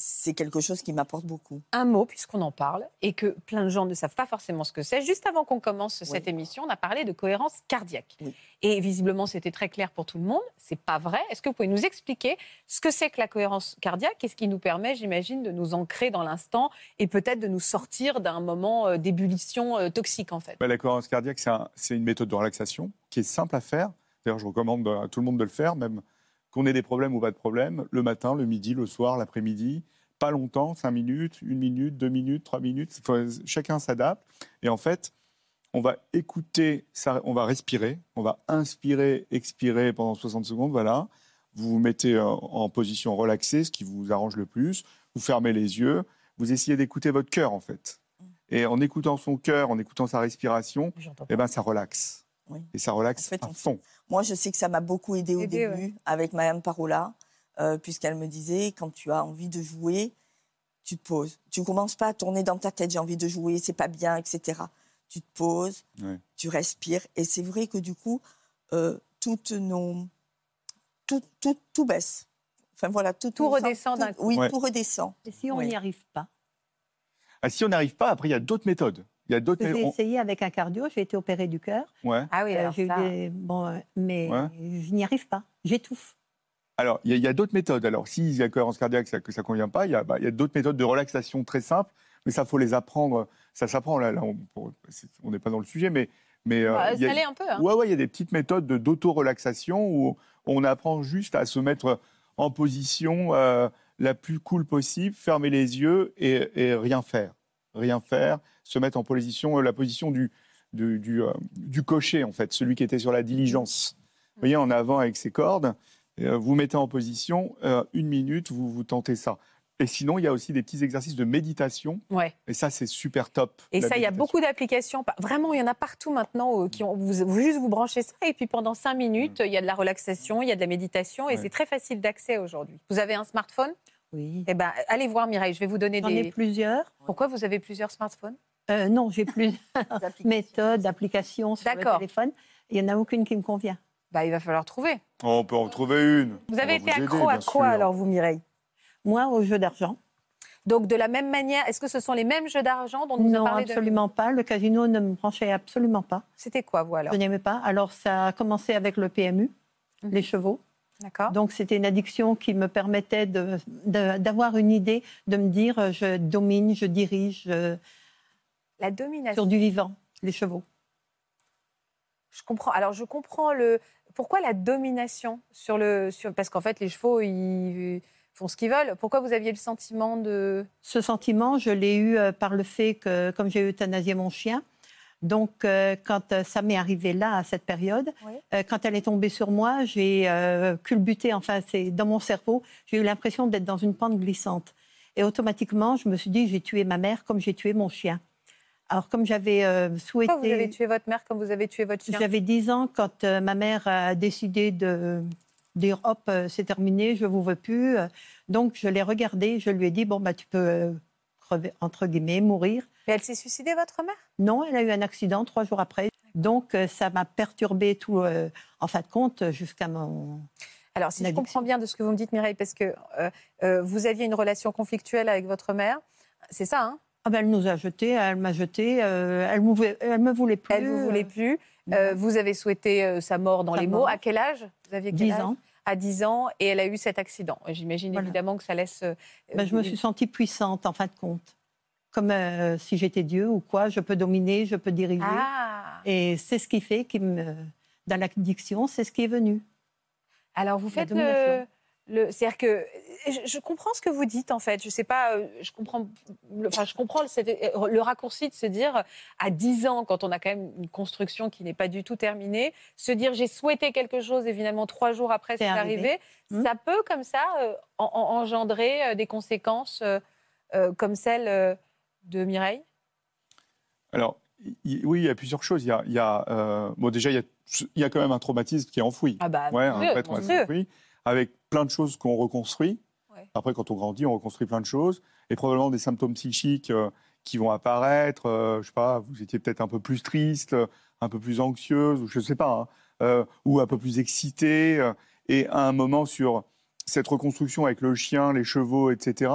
c'est quelque chose qui m'apporte beaucoup. Un mot, puisqu'on en parle, et que plein de gens ne savent pas forcément ce que c'est. Juste avant qu'on commence cette émission, on a parlé de cohérence cardiaque. Et visiblement, c'était très clair pour tout le monde. C'est pas vrai. Est-ce que vous pouvez nous expliquer ce que c'est que la cohérence cardiaque et ce qui nous permet, j'imagine, de nous ancrer dans l'instant et peut-être de nous sortir d'un moment euh, d'ébullition euh, toxique, en fait? Bah, La cohérence cardiaque, c'est une méthode de relaxation qui est simple à faire D'ailleurs, je recommande à tout le monde de le faire, même qu'on ait des problèmes ou pas de problèmes, le matin, le midi, le soir, l'après-midi, pas longtemps, cinq minutes, une minute, deux minutes, trois minutes, chacun s'adapte. Et en fait, on va écouter, on va respirer, on va inspirer, expirer pendant 60 secondes, voilà. Vous vous mettez en position relaxée, ce qui vous arrange le plus, vous fermez les yeux, vous essayez d'écouter votre cœur en fait. Et en écoutant son cœur, en écoutant sa respiration, eh ben, ça relaxe. Et ça relaxe à fond. Moi, je sais que ça m'a beaucoup aidé au début avec Madame Parola, euh, puisqu'elle me disait quand tu as envie de jouer, tu te poses. Tu commences pas à tourner dans ta tête, j'ai envie de jouer, c'est pas bien, etc. Tu te poses, tu respires. Et c'est vrai que du coup, euh, toutes nos. Tout, tout, tout, baisse. Enfin voilà, tout, tout redescend d'un coup. Oui, tout redescend. Et si on n'y arrive pas? Ah, Si on n'arrive pas, après, il y a d'autres méthodes. Il y a d'autres. J'ai essayé avec un cardio, j'ai été opérée du cœur. Ouais. Ah oui, euh, alors bon, euh, mais je n'y arrive pas, j'étouffe. Alors, il y a, d'autres méthodes. Alors, s'il y a cohérence cardiaque, ça, que ça ne convient pas, il y a, bah, a d'autres méthodes de relaxation très simples, mais ça, faut les apprendre. Ça s'apprend, là, là on n'est pas dans le sujet, mais... mais euh, bah, y a, un peu. Hein. Ouais, ouais, il y a des petites méthodes d'auto-relaxation où on apprend juste à se mettre en position la plus cool possible, fermer les yeux et, et rien faire. Rien faire, se mettre en position, euh, la position du, du, euh, du, cocher, en fait, celui qui était sur la diligence. Vous voyez, en avant avec ses cordes, euh, vous mettez en position, une minute, vous, vous tentez ça. Et sinon, il y a aussi des petits exercices de méditation. Ouais. Et ça, c'est super top. Et ça, il y a beaucoup d'applications. Vraiment, il y en a partout maintenant qui ont, vous, juste vous branchez ça et puis pendant cinq minutes, mm. il y a de la relaxation, il y a de la méditation et c'est très facile d'accès aujourd'hui. Vous avez un smartphone? Oui. Eh ben, allez voir Mireille, je vais vous donner des. J'en ai plusieurs. Pourquoi vous avez plusieurs smartphones? Euh, non, j'ai plus méthodes, d'applications sur le téléphone. Il n'y en a aucune qui me convient. Bah, il va falloir trouver. on peut en trouver une. Vous avez été accro à quoi alors, vous, Mireille? Moi, aux jeux d'argent. Donc, de la même manière, est-ce que ce sont les mêmes jeux d'argent dont nous non, parlé absolument pas. Le casino ne me branchait absolument pas. C'était quoi, vous, alors? Je n'aimais pas. Alors, ça a commencé avec le PMU, mhm. les chevaux. Donc c'était une addiction qui me permettait d'avoir une idée, de me dire je domine, je dirige. La domination. Sur du vivant, les chevaux. Je comprends. Alors je comprends le. Pourquoi la domination sur le. Sur... Parce qu'en fait, les chevaux, ils font ce qu'ils veulent. Pourquoi vous aviez le sentiment de... Ce sentiment, je l'ai eu euh, par le fait que, comme j'ai euthanasié mon chien, donc, euh, quand euh, ça m'est arrivé là, à cette période, quand elle est tombée sur moi, j'ai culbuté, enfin, c'est dans mon cerveau, j'ai eu l'impression d'être dans une pente glissante. Et automatiquement, je me suis dit, j'ai tué ma mère comme j'ai tué mon chien. Alors, comme j'avais souhaité. Pourquoi vous avez tué votre mère comme vous avez tué votre chien? J'avais 10 ans quand ma mère a décidé de dire hop, euh, c'est terminé, je vous veux plus. Donc je l'ai regardé, je lui ai dit bon bah tu peux euh, crever entre guillemets, mourir. Mais elle s'est suicidée votre mère? Non, elle a eu un accident trois jours après. Donc euh, ça m'a perturbé tout en fin de compte jusqu'à mon alors, si je comprends bien de ce que vous me dites, Mireille, parce que vous aviez une relation conflictuelle avec votre mère, c'est ça, hein? Ah ben, Elle nous a jetés, elle m'a jeté, elle ne me voulait plus. Elle ne vous voulait plus. vous avez souhaité sa mort dans les mots. À quel âge? Vous aviez quel 10 ans à 10 ans et elle a eu cet accident. J'imagine évidemment que ça laisse. Euh, ben, je me suis sentie puissante en fin de compte. Comme euh, si j'étais Dieu ou quoi, je peux dominer, je peux diriger. Ah. Et c'est ce qui fait, qui me, dans l'addiction, c'est ce qui est venu. Alors vous faites le, c'est-à-dire que je, comprends ce que vous dites en fait. Je sais pas, euh, je comprends, enfin je comprends le, le, raccourci de se dire à 10 ans, quand on a quand même une construction qui n'est pas du tout terminée, se dire j'ai souhaité quelque chose et finalement trois jours après c'est arrivé, mmh. ça peut comme ça euh, engendrer euh, des conséquences comme celle de Mireille? Alors oui, il y a plusieurs choses. Il y a, il y a bon déjà il y a, il y a quand même un traumatisme qui est enfoui. Ah bah, ouais, fait, on enfoui avec plein de choses qu'on reconstruit. Après, quand on grandit, on reconstruit plein de choses. Et probablement des symptômes psychiques euh, qui vont apparaître. Euh, je sais pas, vous étiez peut-être un peu plus triste, un peu plus anxieuse, ou je ne sais pas, hein, euh, ou un peu plus excitée. et à un moment, sur cette reconstruction avec le chien, les chevaux, etc.,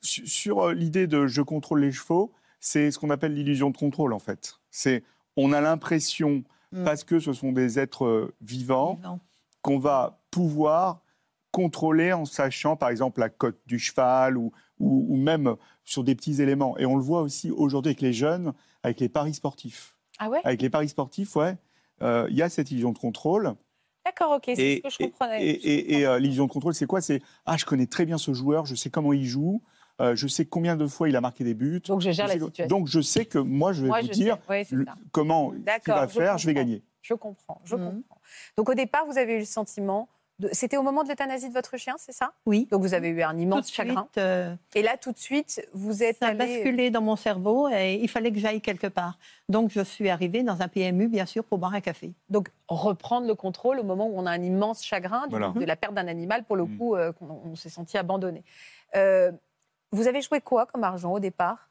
sur l'idée de je contrôle les chevaux, c'est ce qu'on appelle l'illusion de contrôle, en fait. C'est on a l'impression, mm. parce que ce sont des êtres vivants qu'on va pouvoir contrôler en sachant, par exemple, la cote du cheval ou, ou, même sur des petits éléments. Et on le voit aussi aujourd'hui avec les jeunes, avec les paris sportifs. Ah ouais? Avec les paris sportifs, ouais. Euh, il y a cette illusion de contrôle. D'accord, ok, c'est ce que je comprenais. Et, et, euh, l'illusion de contrôle, c'est quoi? C'est ah, je connais très bien ce joueur, je sais comment il joue, euh, je sais combien de fois il a marqué des buts. Donc je gère la situation. Donc je sais que moi, je vais vous dire comment il va faire, je vais gagner. Je comprends, je mhm. comprends. Donc au départ, vous avez eu le sentiment c'était au moment de l'euthanasie de votre chien, c'est ça? Oui. Donc vous avez eu un immense chagrin. Euh, et là, tout de suite, vous êtes ça a basculé dans mon cerveau et il fallait que j'aille quelque part. Donc je suis arrivée dans un PMU, bien sûr, pour boire un café. Donc reprendre le contrôle au moment où on a un immense chagrin de la perte d'un animal, pour le mm. coup, euh, on, s'est senti abandonné. Euh, vous avez joué quoi comme argent au départ?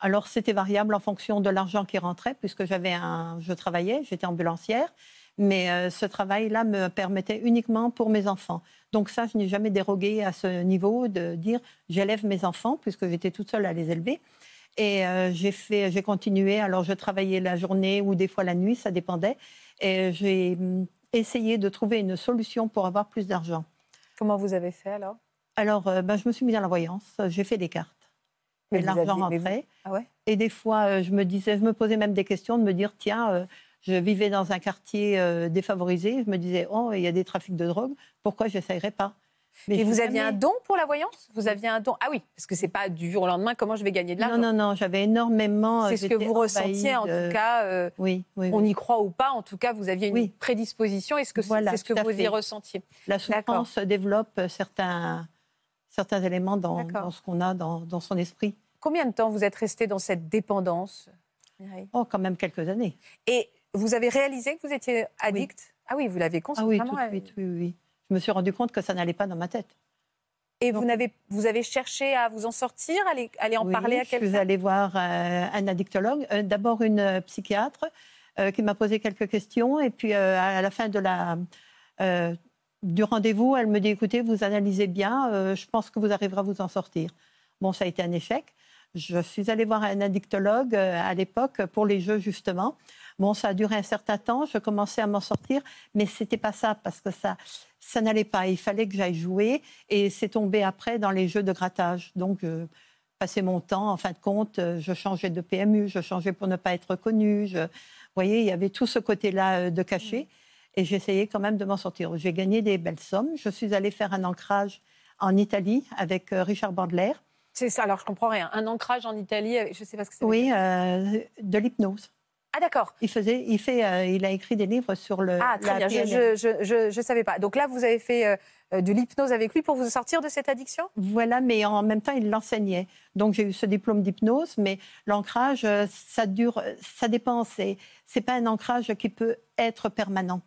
Alors, c'était variable en fonction de l'argent qui rentrait, puisque j'avais un, je travaillais, j'étais ambulancière. Mais euh, ce travail-là me permettait uniquement pour mes enfants. Donc ça, je n'ai jamais dérogué à ce niveau de dire j'élève mes enfants, puisque j'étais toute seule à les élever. Et euh, j'ai fait, j'ai continué. Alors je travaillais la journée ou des fois la nuit, ça dépendait. Et j'ai mm, essayé de trouver une solution pour avoir plus d'argent. Comment vous avez fait alors? Alors, euh, ben, je me suis mise à la voyance. J'ai fait des cartes. Et l'argent rentrait. Ah ouais? Et des fois, je me disais, je me posais même des questions de me dire, tiens, je vivais dans un quartier euh, défavorisé. Je me disais, oh, il y a des trafics de drogue. Pourquoi je n'essayerais pas? Mais Et vous aviez un don pour la voyance? Vous aviez un don? Ah oui, parce que c'est pas du jour au lendemain. Comment je vais gagner de l'argent? Non, non, non. J'avais énormément. Euh, c'est ce que vous ressentiez, en tout cas. Euh, oui, oui, On y croit ou pas. En tout cas, vous aviez une prédisposition. Est-ce que c'est ce que vous y ressentiez? La souffrance développe certains certains éléments dans, dans ce qu'on a dans, dans, son esprit. Combien de temps vous êtes resté dans cette dépendance Oh, quand même quelques années. Et vous avez réalisé que vous étiez addict? Ah oui, vous l'avez constaté. Ah oui, tout de suite, oui, oui. Je me suis rendu compte que ça n'allait pas dans ma tête. Et vous, avez, vous avez cherché à vous en sortir, aller, aller en parler à quelqu'un Je suis allée voir euh, un addictologue, euh, d'abord une euh, psychiatre qui m'a posé quelques questions, et puis à la fin de la, du rendez-vous, elle me dit écoutez, vous analysez bien, je pense que vous arriverez à vous en sortir. Bon, ça a été un échec. Je suis allée voir un addictologue à l'époque pour les jeux, justement. Bon, ça a duré un certain temps, je commençais à m'en sortir, mais c'était pas ça, parce que ça, ça n'allait pas. Il fallait que j'aille jouer et c'est tombé après dans les jeux de grattage. Donc, je passais mon temps, en fin de compte, je changeais de PMU, je changeais pour ne pas être connue. Je... Vous voyez, il y avait tout ce côté-là euh, de cachet et j'essayais quand même de m'en sortir. J'ai gagné des belles sommes. Je suis allée faire un ancrage en Italie avec euh, Richard Bandler. C'est ça, alors je comprends rien. Un ancrage en Italie, je ne sais pas ce que c'est. Oui, euh, de l'hypnose. Ah d'accord. Il faisait, il fait, euh, il a écrit des livres sur le. Ah très bien. Je, ne savais pas. Donc là, vous avez fait de l'hypnose avec lui pour vous sortir de cette addiction? Voilà, mais en même temps, il l'enseignait. Donc j'ai eu ce diplôme d'hypnose, mais l'ancrage, ça dure, ça dépend. C'est, c'est pas un ancrage qui peut être permanent.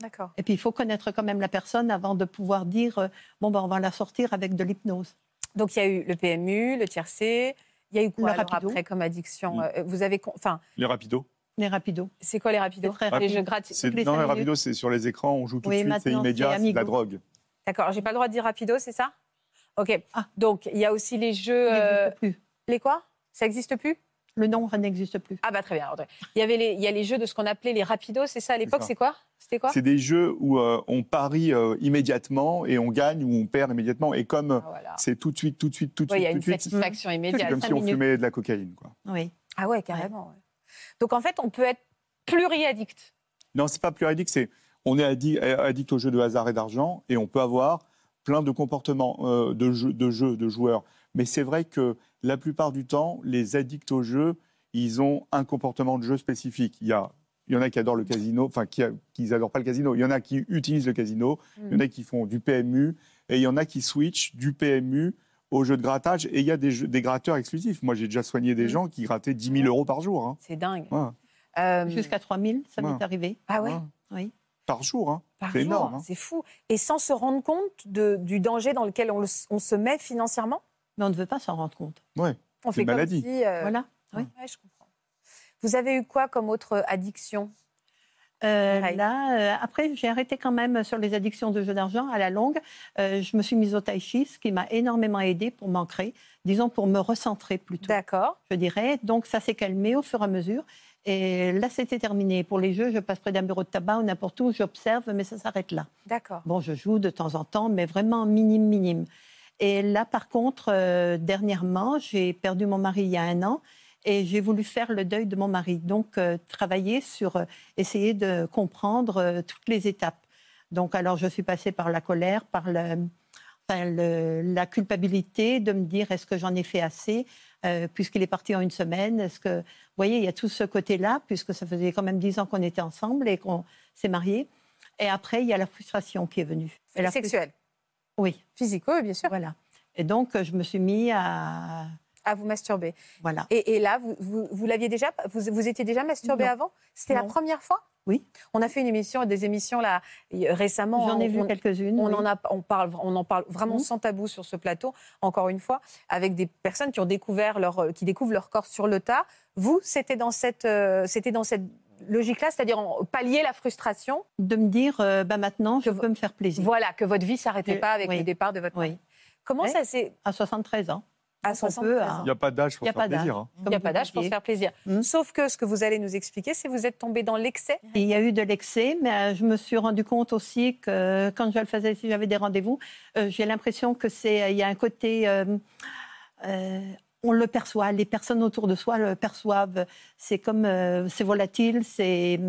D'accord. Et puis il faut connaître quand même la personne avant de pouvoir dire bon ben on va la sortir avec de l'hypnose. Donc il y a eu le PMU, le tiercé. Il y a eu quoi alors après comme addiction mm. euh, Vous avez, enfin. Les rapidos. Les rapidos. C'est quoi les rapidos Les jeux gratuits. Non, les rapidos, c'est sur les écrans, on joue tout de suite, c'est immédiat, c'est de la drogue. D'accord, j'ai pas le droit de dire rapido, c'est ça? Ok. Ah. Donc il y a aussi les jeux. Euh... Plus. Les quoi? Ça n'existe plus? Le nom n'existe plus. Ah bah très bien. Il y avait les, il y a les jeux de ce qu'on appelait les rapidos, c'est ça à l'époque, c'est quoi? C'était quoi? C'est des jeux où euh, on parie euh, immédiatement et on gagne ou on perd immédiatement. Et comme ah, c'est tout de suite, tout de suite, tout de suite, il y a une satisfaction immédiate. C'est comme si on fumait de la cocaïne, quoi. Oui. Ah ouais, carrément. Donc en fait, on peut être pluriaddict. Non, c'est pas pluriaddict, c'est on est addict, aux jeux de hasard et d'argent et on peut avoir plein de comportements euh, de, jeux, de jeux, de joueurs. Mais c'est vrai que la plupart du temps, les addicts au jeu, ils ont un comportement de jeu spécifique. Il y, a, il y en a qui adorent le casino, enfin qui n'adorent pas le casino. Il y en a qui utilisent le casino, il y en a qui font du PMU, et il y en a qui switchent du PMU au jeu de grattage. Et il y a des, des gratteurs exclusifs. Moi, j'ai déjà soigné des mm. gens qui grattaient 10 000 euros par jour. Hein. C'est dingue. Euh, Jusqu'à 3 000, ça m'est arrivé. Ah oui Oui. Par jour, hein. c'est énorme. Hein. C'est fou. Et sans se rendre compte de, du danger dans lequel on, on se met financièrement? Mais on ne veut pas s'en rendre compte. Oui, c'est une maladie. Euh, voilà. Oui. je comprends. Vous avez eu quoi comme autre addiction? Euh, là, euh, après, j'ai arrêté quand même sur les addictions de jeux d'argent à la longue. je me suis mise au tai chi, ce qui m'a énormément aidé pour m'ancrer, disons pour me recentrer plutôt. D'accord. Je dirais. Donc ça s'est calmé au fur et à mesure. Et là, c'était terminé. Pour les jeux, je passe près d'un bureau de tabac ou n'importe où, j'observe, mais ça s'arrête là. D'accord. Bon, je joue de temps en temps, mais vraiment minime, minime. Et là, par contre, euh, dernièrement, j'ai perdu mon mari il y a un an et j'ai voulu faire le deuil de mon mari. Donc, euh, travailler sur euh, essayer de comprendre toutes les étapes. Donc, alors, je suis passée par la colère, par le, la culpabilité de me dire est-ce que j'en ai fait assez puisqu'il est parti en une semaine? Est-ce que, vous voyez, il y a tout ce côté-là puisque ça faisait quand même dix ans qu'on était ensemble et qu'on s'est mariés. Et après, il y a la frustration qui est venue. Et la sexuelle. Oui. Physique, oui, bien sûr. Voilà. Et donc, je me suis mis à... À vous masturber. Voilà. Et, là, vous, vous, l'aviez déjà vous, vous étiez déjà masturbé avant? C'était la première fois? Oui. On a fait une émission, des émissions là récemment. J'en ai vu quelques-unes. On en a, on parle, on en parle vraiment mmh. sans tabou sur ce plateau. Encore une fois, avec des personnes qui ont découvert leur, qui découvrent leur corps sur le tas. Vous, c'était dans cette, euh, c'était dans cette logique-là, c'est-à-dire pallier la frustration De me dire, euh, bah maintenant, je peux me faire plaisir. Voilà, que votre vie s'arrêtait pas avec le départ de votre oui. Comment ça s'est... À 73 ans. À 73 ans. Il n'y a pas d'âge pour faire plaisir. Hein. Il n'y a pas d'âge pour se faire plaisir. Sauf que ce que vous allez nous expliquer, c'est que vous êtes tombé dans l'excès. Il y a eu de l'excès, mais euh, je me suis rendu compte aussi que quand je le faisais, si j'avais des rendez-vous, euh, j'ai l'impression que c'est, il y a un côté on le perçoit, les personnes autour de soi le perçoivent. C'est comme, euh, c'est volatile, c'est.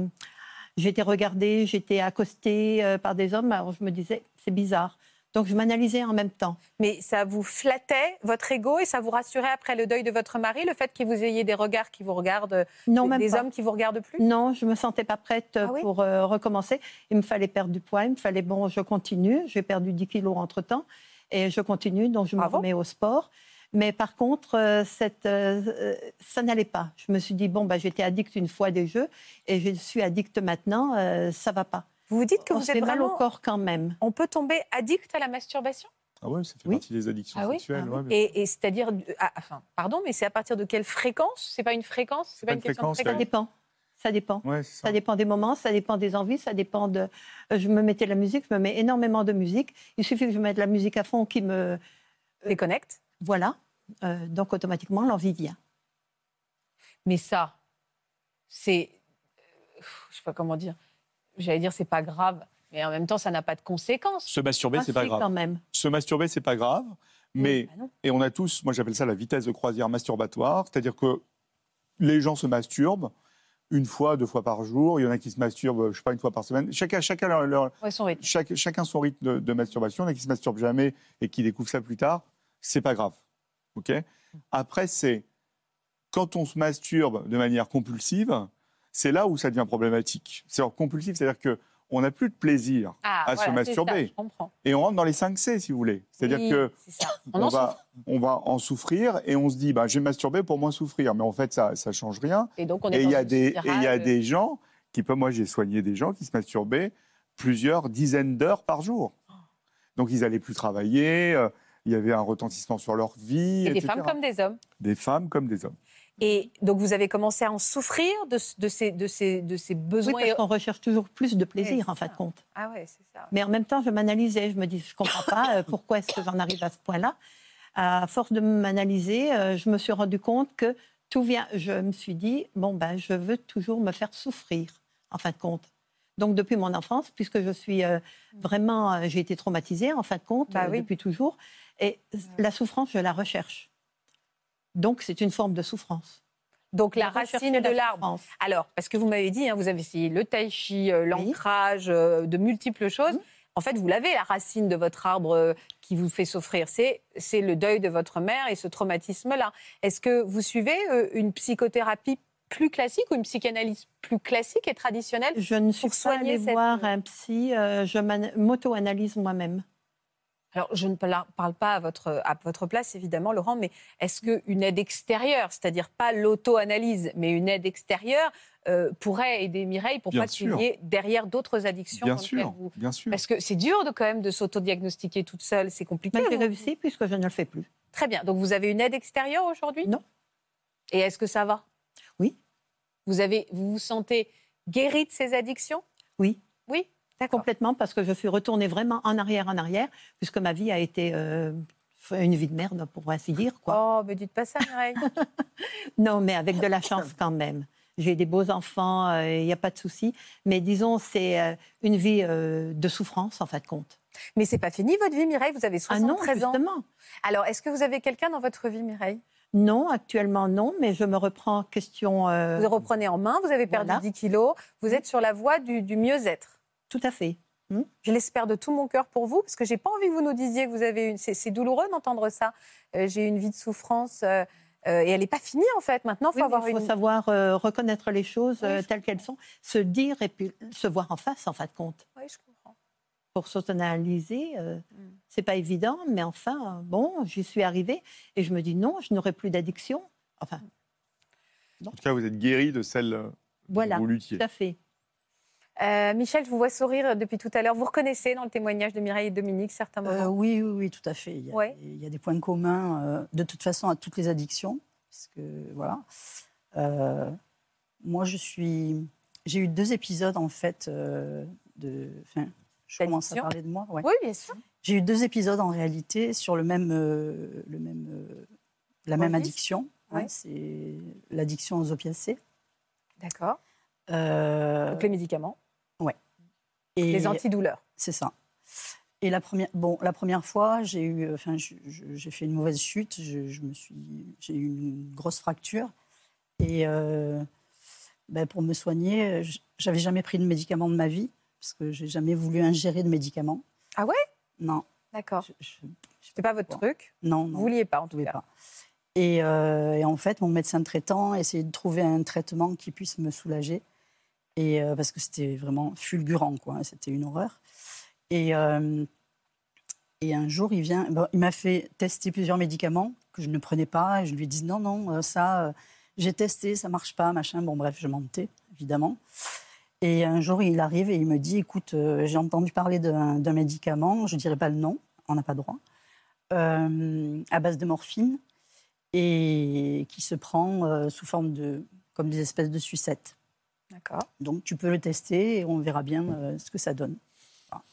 J'étais regardée, j'étais accostée euh, par des hommes, alors je me disais, c'est bizarre. Donc je m'analysais en même temps. Mais ça vous flattait votre ego et ça vous rassurait après le deuil de votre mari, le fait que vous ayez des regards qui vous regardent, non, des, hommes qui vous regardent plus? Non, je me sentais pas prête ah pour euh, recommencer. Il me fallait perdre du poids, il me fallait bon, je continue. J'ai perdu 10 kilos entre temps et je continue, donc je me remets au sport. Mais par contre, euh, cette, euh, euh, ça n'allait pas. Je me suis dit, bon, bah, j'étais addict une fois des jeux et je suis addict maintenant, ça va pas. Vous vous dites que vous êtes mal au corps quand même. On peut tomber addict à la masturbation? Ah oui, ça fait partie des addictions ah sexuelles. Ah et, c'est-à-dire, ah, enfin, pardon, mais c'est à partir de quelle fréquence? C'est pas une fréquence? C'est pas, une, question de fréquence Ça dépend. Ça dépend. ça. ça. dépend des moments, ça dépend des envies, ça dépend de. Je me mettais de la musique, je me mets énormément de musique. Il suffit que je mette de la musique à fond qui me déconnecte. Voilà. Euh, donc automatiquement l'envie vient. Mais ça, c'est, je sais pas comment dire, j'allais dire c'est pas grave, Mais en même temps, ça n'a pas de conséquences. Se masturber, Ah, c'est pas grave. quand même. Se masturber, c'est pas grave. Mais, Bah et on a tous, moi j'appelle ça la vitesse de croisière masturbatoire, c'est-à-dire que les gens se masturbent une fois, deux fois par jour. Il y en a qui se masturbent, je sais pas, une fois par semaine. Chacun, chacun, leur- leur- Ouais, son rythme. chaque- chacun son rythme de, de masturbation. Il y en a qui se masturbent jamais et qui découvrent ça plus tard. C'est pas grave. Ok? Après, c'est quand on se masturbe de manière compulsive, c'est là où ça devient problématique. C'est compulsif, c'est-à-dire que on n'a plus de plaisir Ah, à se voilà, masturber. et on rentre dans les 5 C, si vous voulez. C'est-à-dire Oui, que. On va, on va en souffrir et on se dit, bah, je vais masturber pour moins souffrir. Mais en fait, ça ne change rien. Et donc, on est Et dans il y a des, et y a des gens qui peuvent. Moi, j'ai soigné des gens qui se masturbaient plusieurs dizaines d'heures par jour. Donc, ils n'allaient plus travailler. euh, Il y avait un retentissement sur leur vie. Et des femmes comme des hommes. Des femmes comme des hommes. Et donc, vous avez commencé à en souffrir de, de, ces, de, ces, de ces Oui, besoins. parce qu'on recherche toujours plus de plaisir, en fin de compte. Ah ouais, c'est ça. Mais en même temps, je m'analysais. Je me dis, je ne comprends pas euh, pourquoi est-ce que j'en arrive à ce point-là. À force de m'analyser, euh, je me suis rendu compte que tout vient. Je me suis dit, bon, ben, je veux toujours me faire souffrir, en fin de compte. Donc, depuis mon enfance, puisque je suis euh, vraiment. j'ai été traumatisée, en fin de compte, Bah euh, oui. depuis toujours. Et la souffrance, je la recherche. Donc, c'est une forme de souffrance. Donc, la racine de la l'arbre. Alors, parce que vous m'avez dit, hein, vous avez essayé le tai chi, euh, l'ancrage, euh, de multiples choses. Mhm. En fait, vous l'avez, la racine de votre arbre euh, qui vous fait souffrir. C'est c'est le deuil de votre mère et ce traumatisme-là. Est-ce que vous suivez euh, une psychothérapie plus classique ou une psychanalyse plus classique et traditionnelle Je ne suis Pour pas allée cette- voir un psy, euh, je m'auto-analyse moi-même. Alors, je ne parle pas à votre, à votre place, évidemment, Laurent, mais est-ce qu'une aide extérieure, c'est-à-dire pas l'auto-analyse, mais une aide extérieure, euh, pourrait aider Mireille pour Bien pas sûr. qu'il y ait derrière d'autres addictions Bien sûr, vous- bien sûr. Parce que c'est dur de, quand même de s'auto-diagnostiquer toute seule, c'est compliqué. Mais j'ai vous- réussi puisque je ne le fais plus. Très bien. Donc, vous avez une aide extérieure aujourd'hui? Non. Et est-ce que ça va? Oui. Vous, avez, vous vous sentez guérie de ces addictions? Oui. Oui? Complètement, parce que je suis retournée vraiment en arrière, en arrière, puisque ma vie a été euh, une vie de merde, pour ainsi dire. Quoi. Oh, mais dites pas ça, Mireille. Non, mais avec de la chance quand même. J'ai des beaux enfants, euh, il n'y a pas de souci. Mais disons, c'est euh, une vie de souffrance, en fin de compte. mais c'est pas fini votre vie, Mireille. Vous avez Ah non, 73 ans. justement. Alors, est-ce que vous avez quelqu'un dans votre vie, Mireille? Non, actuellement non, mais je me reprends question... Vous reprenez en main, vous avez perdu voilà. 10 kilos, vous êtes sur la voie du, du mieux-être. Tout à fait. Je l'espère de tout mon cœur pour vous, parce que j'ai pas envie que vous nous disiez que vous avez une. C'est c'est douloureux d'entendre ça. Euh, j'ai une vie de souffrance euh, euh, et elle n'est pas finie en fait. Maintenant, il faut Oui, avoir il faut une. savoir euh, reconnaître les choses Oui, euh, telles qu'elles sont, se dire et puis se voir en face, en fin de compte. Oui, je comprends. Pour s'auto-analyser, euh, Mm. c'est pas évident, mais enfin, bon, j'y suis arrivée et je me dis non, je n'aurai plus d'addiction. Enfin, En tout cas, vous êtes guéri de celle voilà, dont vous luttiez. tout à fait. Euh, Michel, je vous vois sourire depuis tout à l'heure. Vous reconnaissez dans le témoignage de Mireille et Dominique certains Euh, moments oui, oui, oui, tout à fait. Il y a, Ouais. il y a des points communs, euh, de toute façon, à toutes les addictions. Parce que, voilà. Euh, moi, je suis. J'ai eu deux épisodes, en fait, euh, de. Enfin, je commence à parler de moi. ouais. Oui, bien sûr. J'ai eu deux épisodes, en réalité, sur le même. euh, le même euh, la même addiction. hein, Ouais. c'est l'addiction aux opiacés. D'accord. Euh, Donc les médicaments, et- les antidouleurs. C'est ça. Et la première, bon, la première fois, j'ai eu, enfin, j'ai fait une mauvaise chute. Je, je me suis, j'ai eu une grosse fracture. Et euh, ben, pour me soigner, j'avais jamais pris de médicaments de ma vie parce que j'ai jamais voulu ingérer de médicaments. Ah ouais? Non, D'accord. C'était pas votre Bon. truc? non, Vous non. vouliez pas en tout cas. pas. Et, euh, et en fait, mon médecin traitant essayait de trouver un traitement qui puisse me soulager. Euh, parce que c'était vraiment fulgurant, quoi. C'était une horreur. Et, euh, un jour, il vient, il m'a fait tester plusieurs médicaments que je ne prenais pas. Et je lui ai dit non, non, euh, ça, j'ai testé, ça marche pas, machin. Bon, bref, je mentais, évidemment. Et un jour, il arrive et il me dit écoute, j'ai entendu parler d'un médicament, je dirais pas le nom, on n'a pas droit, à base de morphine et qui se prend sous forme de comme des espèces de sucettes. D'accord. Donc tu peux le tester et on verra bien euh, ce que ça donne. Voilà.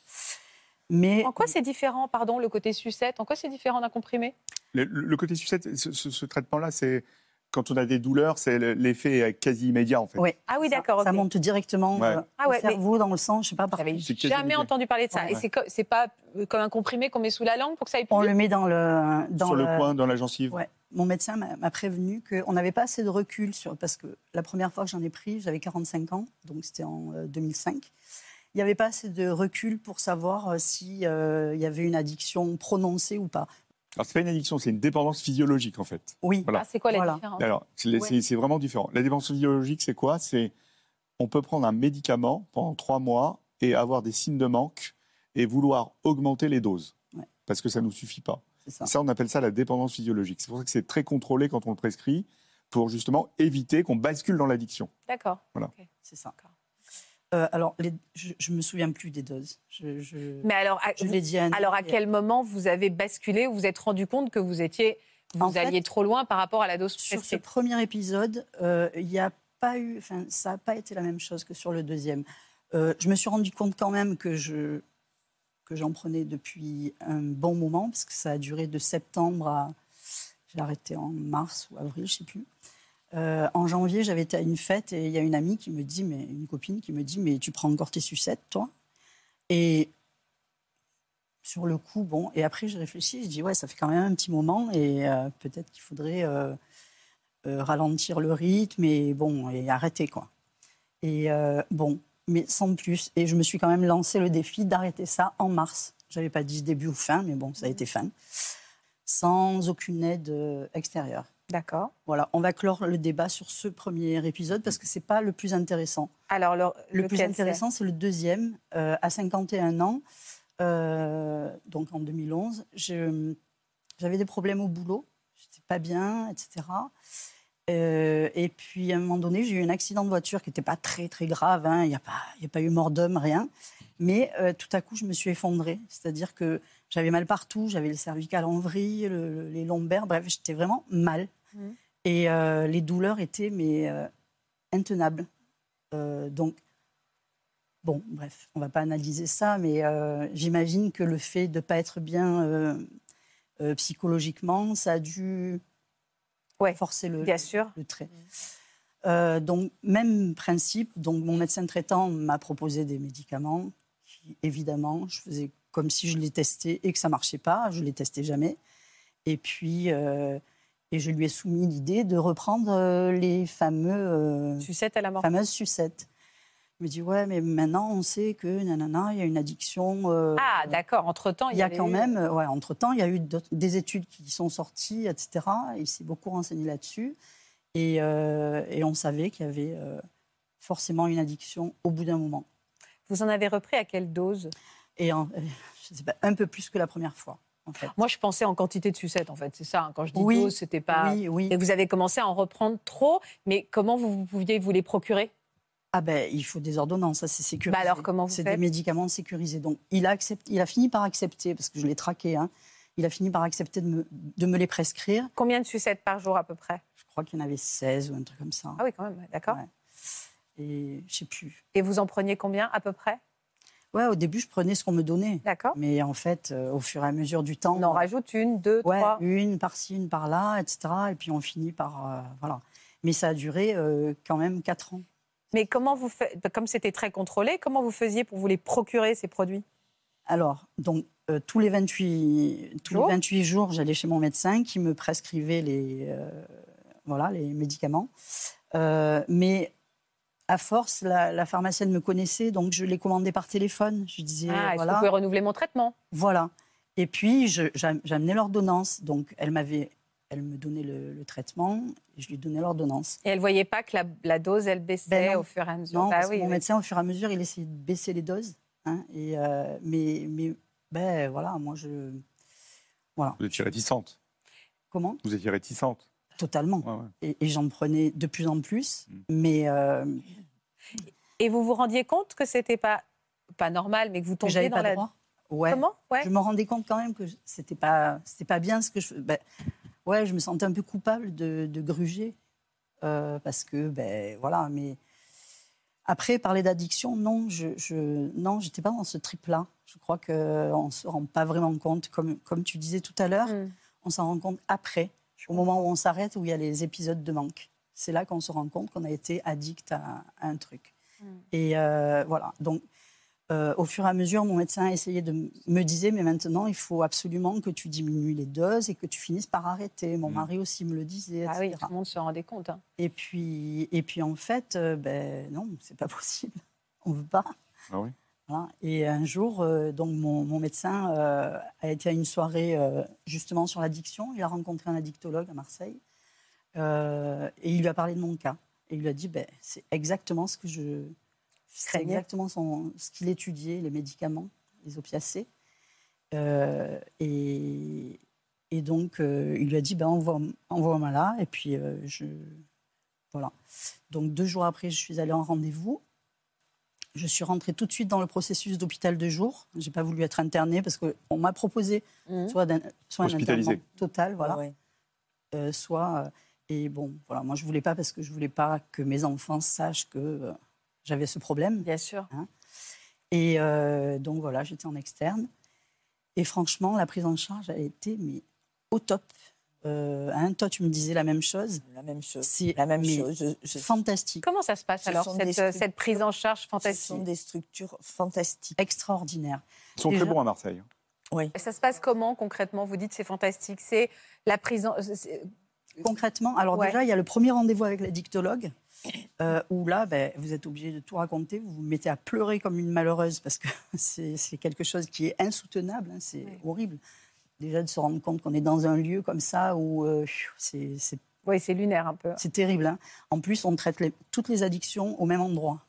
Mais En quoi c'est différent, pardon, le côté sucette? En quoi c'est différent d'un comprimé? Le, le côté sucette, ce, ce- ce traitement-là, c'est quand on a des douleurs, c'est l'effet est quasi immédiat en fait. Oui. Ah oui, Ça- d'accord. Ça monte directement Ouais. euh, Ah ouais, au cerveau, dans le sang, je sais pas. partout. J'avais jamais immédiat. entendu parler de ça. Ouais. Et c'est pas euh, comme un comprimé qu'on met sous la langue pour que ça aille plus On vite le met dans le. Dans Sur le le- coin, dans la gencive. Ouais. Mon médecin m'a prévenu qu'on n'avait pas assez de recul sur parce que la première fois que j'en ai pris, j'avais 45 ans, donc c'était en euh, 2005. Il n'y avait pas assez de recul pour savoir euh, si euh, il y avait une addiction prononcée ou pas. Alors c'est pas une addiction, c'est une dépendance physiologique en fait. Oui. Voilà. Ah, c'est quoi la Voilà. différence? Alors, c'est vraiment différent. La dépendance physiologique, c'est quoi? C'est on peut prendre un médicament pendant trois mois et avoir des signes de manque et vouloir augmenter les doses Ouais. parce que ça ne nous suffit pas. Ça. Ça, on appelle ça la dépendance physiologique. C'est pour ça que c'est très contrôlé quand on le prescrit pour justement éviter qu'on bascule dans l'addiction. D'accord. C'est ça. Euh, alors, les- je, je me souviens plus des doses. Je, je, Mais alors, à, je l'ai dit à Anne. alors à quel moment vous avez basculé, vous vous êtes rendu compte que vous étiez, vous En fait, alliez trop loin par rapport à la dose Sur ce prescrite? premier épisode, euh, il y a pas eu, enfin, ça n'a pas été la même chose que sur le deuxième. Euh, je me suis rendu compte quand même que je que j'en prenais depuis un bon moment parce que ça a duré de septembre à j'ai arrêté en mars ou avril, je sais plus. Euh, en janvier, j'avais été à une fête et il y a une amie qui me dit, mais une copine qui me dit, mais tu prends encore tes sucettes, toi? Et sur le coup, bon, et après j'ai réfléchi, je dis ouais, ça fait quand même un petit moment et euh, peut-être qu'il faudrait euh, ralentir le rythme et bon et arrêter quoi. Et bon, mais sans plus. Et je me suis quand même lancé le défi d'arrêter ça en mars. J'avais pas dit début ou fin, mais bon, ça a été fin, sans aucune aide euh, extérieure. D'accord. Voilà, on va clore le débat sur ce premier épisode parce que c'est pas le plus intéressant. Alors, le, Le plus intéressant, c'est le deuxième, euh, à 51 ans, euh, donc en 2011. je- J'avais des problèmes au boulot, j'étais pas bien, etc. Euh, et puis à un moment donné, j'ai eu un accident de voiture qui n'était pas très très grave, hein, il n'y a, pas- il y a pas eu mort d'homme, rien. Mais euh, tout à coup, je me suis effondrée, c'est-à-dire que j'avais mal partout, j'avais le cervical en vrille, le- le- les lombaires, bref, j'étais vraiment mal. Mhm. Et euh, les douleurs étaient mais intenables. Donc, bon, bref, on va pas analyser ça, mais j'imagine que le fait de ne pas être bien psychologiquement, ça a dû Ouais, forcer le, Bien sûr. le trait. Euh, donc, même principe. Donc, mon médecin traitant m'a proposé des médicaments qui, évidemment, je faisais comme si je les testais et que ça marchait pas. Je les testais jamais. Et puis, euh, et je lui ai soumis l'idée de reprendre euh, les fameux, euh, Sucette à la mort. fameuses sucettes. Il me dit ouais, mais maintenant on sait que nanana, il y a une addiction. euh, Ah, d'accord. Entre-temps, il y a quand eu- même, euh, ouais, entre-temps, il y a eu des études qui sont sorties, etc. Il s'est beaucoup renseigné là-dessus. Et, euh, et on savait qu'il y avait euh, forcément une addiction au bout d'un moment. Vous en avez repris à quelle dose? Et en- je sais pas, un peu plus que la première fois, en fait. Moi, je pensais en quantité de sucettes, en fait. C'est ça. hein. Quand je dis Oui, dose, c'était pas. Oui, oui. Et vous avez commencé à en reprendre trop, mais comment vous pouviez vous les procurer? Ah ben, il faut des ordonnances, ça c'est sécurisé. Bah alors, comment vous C'est des médicaments sécurisés. Donc, il a, accepté, il a fini par accepter, parce que je l'ai traqué, hein, il a fini par accepter de me, de me les prescrire. Combien de sucettes par jour à peu près? Je crois qu'il y en avait 16 ou un truc comme ça. Ah oui, quand même, d'accord. Ouais. Et je sais plus. Et vous en preniez combien à peu près? Ouais, au début, je prenais ce qu'on me donnait. D'accord. Mais en fait, euh, au fur et à mesure du temps, On en rajoute une, deux, ouais, trois. une par-ci, une par-là, etc. Et puis on finit par. euh, voilà. Mais ça a duré euh, quand même 4 ans. Mais comment vous faites Comme c'était très contrôlé, comment vous faisiez pour vous les procurer ces produits? Alors, donc, euh, tous, les 28, tous les Jours 28 jours, j'allais chez mon médecin qui me prescrivait les, euh, voilà, les médicaments. Euh, mais à force, la, la pharmacienne me connaissait, donc je les commandais par téléphone. Je disais, Ah, voilà. vous pouvez renouveler mon traitement? Voilà. Et puis, j'amenais l'ordonnance. Donc, elle m'avait, elle me donnait le, le traitement et je lui donnais l'ordonnance. Et elle voyait pas que la, la dose, elle baissait Ben non. au fur et à mesure? Non, Bah parce oui, que mon oui. médecin, au fur et à mesure, il essayait de baisser les doses. hein, et, euh, mais, mais, ben voilà, moi, je. Voilà. Vous étiez réticente. Comment? Vous étiez réticente. Totalement. Ouais, ouais. Et, et j'en prenais de plus en plus. Mm. Mais euh, Et vous vous rendiez compte que c'était pas pas normal, mais que vous tombiez dans pas la. droit. Ouais. Comment? Ouais. Je me rendais compte quand même que c'était pas, c'était pas bien ce que je. Ben, ouais, je me sentais un peu coupable de, de gruger euh, parce que ben voilà. Mais après, parler d'addiction, non, je, je non, j'étais pas dans ce trip-là. Je crois que on se rend pas vraiment compte, comme comme tu disais tout à l'heure, Hmm. on s'en rend compte après. au moment où on s'arrête, où il y a les épisodes de manque. C'est là qu'on se rend compte qu'on a été addict à, un truc. Hmm. Et euh, voilà. Donc, euh, au fur et à mesure, mon médecin a essayé de me dire, mais maintenant, il faut absolument que tu diminues les doses et que tu finisses par arrêter. Mon hmm. mari aussi me le disait. Ah oui, tout le monde se rendait compte. Hein. Et puis, et puis en fait, euh, ben non, c'est pas possible. On veut pas. Ah oui. Et un jour, euh, donc mon, médecin euh, a été à une soirée euh, justement sur l'addiction. Il a rencontré un addictologue à Marseille et il lui a parlé de mon cas. Et il lui a dit ben, c'est exactement ce que je. C'est exactement ce qu'il étudiait, les médicaments, les opiacés. Et, et, donc, il lui a dit ben, envoie-moi là. Et puis, je. Voilà. Donc, deux jours après, je suis allée en rendez-vous. Je suis rentrée tout de suite dans le processus d'hôpital de jour. Je n'ai pas voulu être internée parce qu'on m'a proposé mmh. soit, un, soit un internement total, voilà, euh, soit... Euh, et bon, voilà, moi je voulais pas parce que je voulais pas que mes enfants sachent que euh, j'avais ce problème. Bien sûr. Hein. Et donc voilà, j'étais en externe. Et franchement, la prise en charge a été mais, au top. Euh, hein, toi, tu me disais la même chose. La même chose. C'est la même chose. Fantastique. Comment ça se passe alors cette, prise en charge fantastique Ce sont des structures fantastiques, extraordinaires. Ils sont très bons à Marseille. Oui. ça se passe comment concrètement? Vous dites c'est fantastique. C'est la prise en concrètement. Alors déjà, il y a le premier rendez-vous avec la dictologue. Euh, où là, ben, vous êtes obligé de tout raconter, vous vous mettez à pleurer comme une malheureuse parce que c'est quelque chose qui est insoutenable, hein, c'est horrible déjà de se rendre compte qu'on est dans un lieu comme ça où euh, c'est. Oui, c'est lunaire un peu. C'est terrible. Hein. En plus, on traite toutes les addictions au même endroit.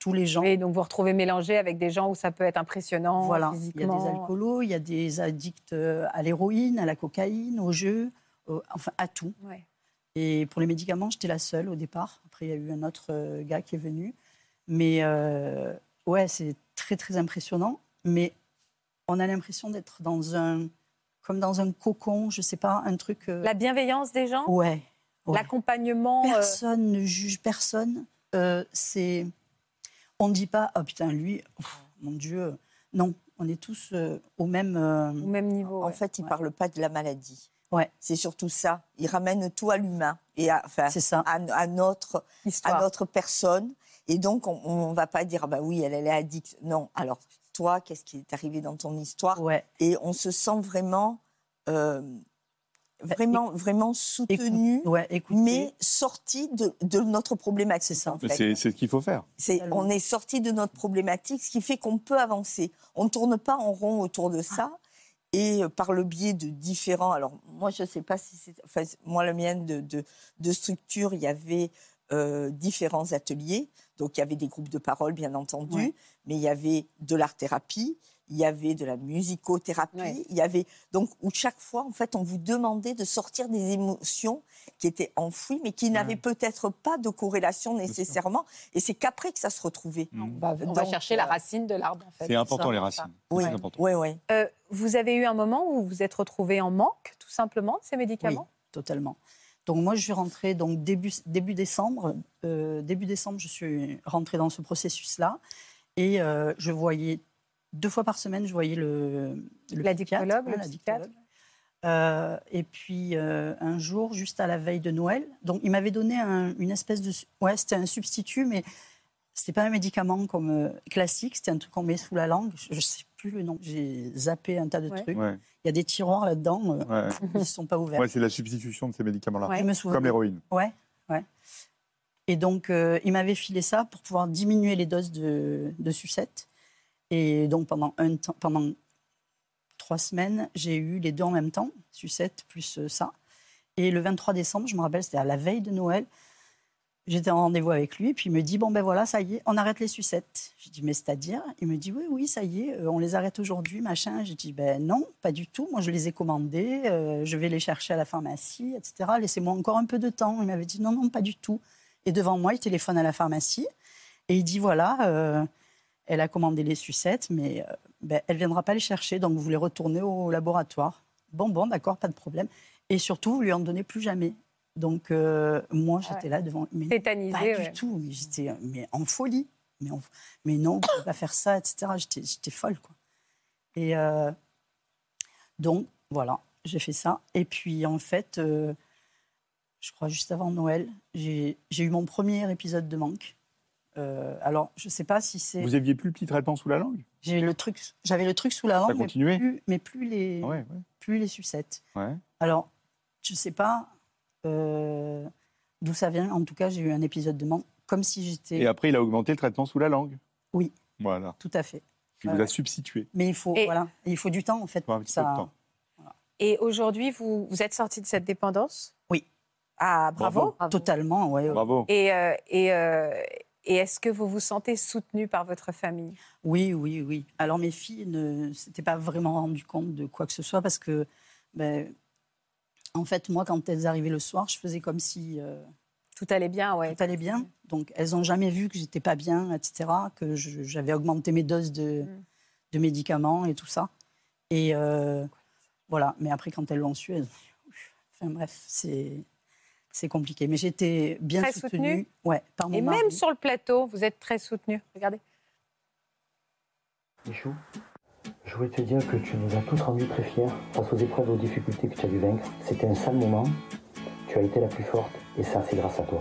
Tous les gens. Et donc vous retrouvez mélangé avec des gens où ça peut être impressionnant. Voilà. Il y a des alcoolos, il y a des addicts euh, à l'héroïne, à la cocaïne, au jeu, enfin à tout. Et pour les médicaments, j'étais la seule au départ. Après, il y a eu un autre euh, gars qui est venu. Mais ouais, c'est très très impressionnant. Mais on a l'impression d'être dans un comme dans un cocon, je sais pas, un truc. Euh, La bienveillance des gens? Ouais. L'accompagnement. Euh, personne ne juge personne. Euh, c'est. On ne dit pas, oh putain, lui, mon Dieu. Non, on est tous au même. Au même niveau. En fait, il ne parle pas de la maladie. Ouais. C'est surtout ça. Il ramène tout à l'humain et à, enfin, ça. À, notre, à notre personne. Et donc, on ne va pas dire, ah bah oui, elle, elle est addicte. Non. Alors, toi, qu'est-ce qui est arrivé dans ton histoire? Ouais. Et on se sent vraiment, euh, bah, vraiment, vraiment soutenu, ouais, mais sorti de, de, notre problématique. C'est ça. C'est ce qu'il faut faire. C'est, on est sorti de notre problématique, ce qui fait qu'on peut avancer. On ne tourne pas en rond autour de ça. Et euh, par le biais de différents. Alors, moi, je ne sais pas si c'est. Enfin, moi, le mien de, de, de structure, il y avait euh, différents ateliers. Donc il y avait des groupes de parole, bien entendu, mais il y avait de l'art-thérapie, il y avait de la musicothérapie, il y avait donc où chaque fois en fait on vous demandait de sortir des émotions qui étaient enfouies mais qui n'avaient peut-être pas de corrélation nécessairement et c'est qu'après que ça se retrouvait. Mmh. on va chercher la racine de l'arbre en fait. C'est important les racines. Oui, oui, oui. Euh, vous avez eu un moment où vous vous êtes retrouvé en manque tout simplement de ces médicaments? Oui, totalement. Donc moi, je suis rentrée donc début, début décembre. Euh, début décembre, je suis rentrée dans ce processus-là. Et euh, je voyais, deux fois par semaine, je voyais le, le l'addictologue. Euh, et puis un jour, juste à la veille de Noël, donc il m'avait donné une espèce de... Ouais, c'était un substitut, mais c'était pas un médicament comme classique, c'était un truc qu'on met sous la langue. Je ne sais plus le nom. J'ai zappé un tas de trucs. Il y a des tiroirs là-dedans, euh, ils ne sont pas ouverts. Ouais, c'est la substitution de ces médicaments-là, comme l'héroïne. Ouais, ouais. Et donc, euh, il m'avait filé ça pour pouvoir diminuer les doses de, de sucette. Et donc, pendant, un temps, pendant trois semaines, j'ai eu les deux en même temps, sucette plus euh, ça. Et le 23 décembre, je me rappelle, c'était à la veille de Noël, J'étais en rendez-vous avec lui, puis il me dit Bon, ben voilà, ça y est, on arrête les sucettes. J'ai dit Mais c'est-à-dire? Il me dit Oui, oui, ça y est, euh, on les arrête aujourd'hui, machin. J'ai dit Ben non, pas du tout. Moi, je les ai commandés, euh, je vais les chercher à la pharmacie, etc. Laissez-moi encore un peu de temps. Il m'avait dit Non, non, pas du tout. Et devant moi, il téléphone à la pharmacie et il dit Voilà, euh, elle a commandé les sucettes, mais ben, elle ne viendra pas les chercher, donc vous les retournez au laboratoire. Bon, bon, d'accord, pas de problème. Et surtout, vous lui en donnez plus jamais. Donc, euh, moi, j'étais là devant. Mais Pas du tout. J'étais mais en folie. Mais, mais non, on ne peut pas faire ça, etc. J'étais folle, quoi. Et euh, donc, voilà. j'ai fait ça. Et puis, en fait, euh, je crois juste avant Noël, j'ai eu mon premier épisode de manque. Euh, alors, je ne sais pas si c'est. Vous aviez plus le petit traitement sous la langue? J'ai le truc, j'avais le truc sous la langue, mais plus, mais plus les, Ouais, plus les sucettes. ouais. Alors, je ne sais pas euh, d'où ça vient. En tout cas, j'ai eu un épisode de manque, comme si j'étais. Et après, il a augmenté le traitement sous la langue? Oui. Voilà. Tout à fait. Il Ouais, vous a substitué. Mais il faut, Et- voilà, il faut du temps en fait. Faut un pour petit que peu de ça- temps. Et aujourd'hui, vous, vous êtes sorti de cette dépendance? Oui. Ah, bravo. Totalement, ouais. Bravo. Et, euh, et, euh, et est-ce que vous vous sentez soutenu par votre famille? Oui, oui, oui. Alors mes filles ne s'étaient pas vraiment rendues compte de quoi que ce soit parce que, ben, en fait, moi, quand elles arrivaient le soir, je faisais comme si euh, Tout allait bien, ouais. tout allait bien. Donc elles n'ont jamais vu que j'étais pas bien, etc. Que j'avais augmenté mes doses de, Mm. de médicaments et tout ça. Et euh, voilà. Mais après, quand elles l'ont su, elles... enfin bref, c'est c'est compliqué. Mais j'étais bien Très soutenue. soutenue Ouais, par mon Et mari. même sur le plateau, vous êtes très soutenu. Regardez. Michou, je voulais te dire que tu nous as tous rendus très fiers face aux épreuves et aux difficultés que tu as dû vaincre. C'était un sale moment. Tu as été la plus forte et ça, c'est grâce à toi.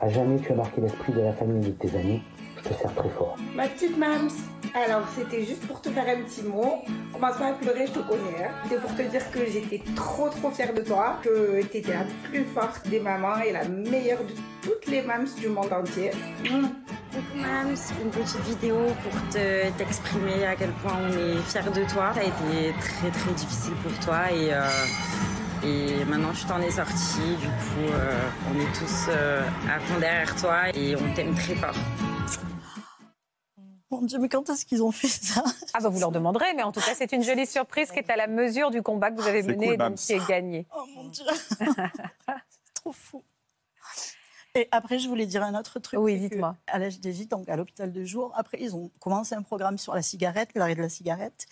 À jamais, tu as marqué l'esprit de la famille et de tes amis. Je te sers très fort. Ma petite Mams, alors c'était juste pour te faire un petit mot. Commence pas à pleurer, je te connais. Hein. C'est pour te dire que j'étais trop trop fière de toi, que tu étais la plus forte des mamans et la meilleure de toutes les Mams du monde entier. Coucou Mams, une petite vidéo pour te- t'exprimer à quel point on est fiers de toi. Ça a été très très difficile pour toi et, euh, et maintenant tu t'en es sorti. Du coup, euh, on est tous euh, à fond derrière toi et on t'aime très fort. Mon Dieu, mais quand est-ce qu'ils ont fait ça? Ah bah vous leur demanderez, mais en tout cas c'est une jolie surprise qui est à la mesure du combat que vous avez mené cool, et donc qui est gagné. Oh mon Dieu C'est trop fou. Et après, je voulais dire un autre truc. Oui, dites-moi. À l'HDJ, donc à l'hôpital de jour, après, ils ont commencé un programme sur la cigarette, l'arrêt de la cigarette,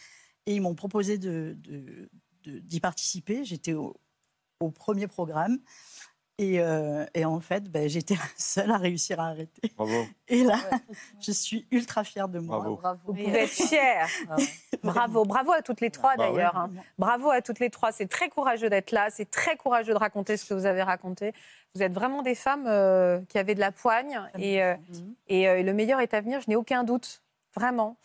et ils m'ont proposé de- de- de- d'y participer. J'étais au, au premier programme. Et, euh, et en fait, ben, j'étais la seule à réussir à arrêter. Bravo. Et là, je suis ultra fière de moi. Bravo. Vous pouvez être fiers. Bravo, bravo à toutes les trois Bah d'ailleurs. hein. Bravo à toutes les trois. C'est très courageux d'être là. C'est très courageux de raconter ce que vous avez raconté. Vous êtes vraiment des femmes euh, qui avaient de la poigne et, euh, et euh, le meilleur est à venir. Je n'ai aucun doute. Vraiment.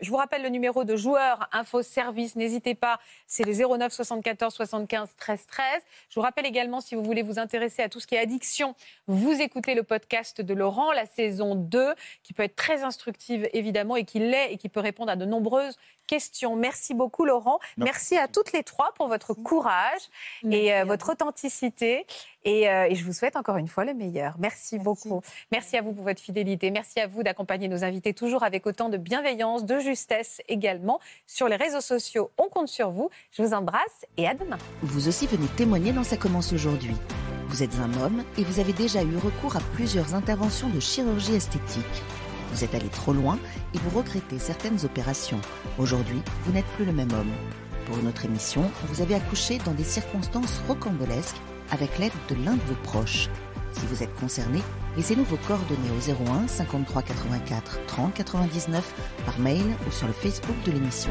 Je vous rappelle le numéro de joueur info service. N'hésitez pas. C'est le 09 74 75 13 13. Je vous rappelle également, si vous voulez vous intéresser à tout ce qui est addiction, vous écoutez le podcast de Laurent, la saison 2, qui peut être très instructive évidemment et qui l'est et qui peut répondre à de nombreuses questions. Merci beaucoup Laurent. Merci, à toutes les trois pour votre courage et euh, votre authenticité. Et, euh, et je vous souhaite encore une fois le meilleur. Merci, beaucoup. Merci à vous pour votre fidélité. Merci à vous d'accompagner nos invités toujours avec autant de bienveillance, de justesse également. Sur les réseaux sociaux, on compte sur vous. Je vous embrasse et à demain. Vous aussi venez témoigner dans Ça commence aujourd'hui. Vous êtes un homme et vous avez déjà eu recours à plusieurs interventions de chirurgie esthétique. Vous êtes allé trop loin et vous regrettez certaines opérations. Aujourd'hui, vous n'êtes plus le même homme. Pour notre émission, vous avez accouché dans des circonstances rocambolesques avec l'aide de l'un de vos proches. Si vous êtes concerné, laissez-nous vos coordonnées au 01 53 84 30 99 par mail ou sur le Facebook de l'émission.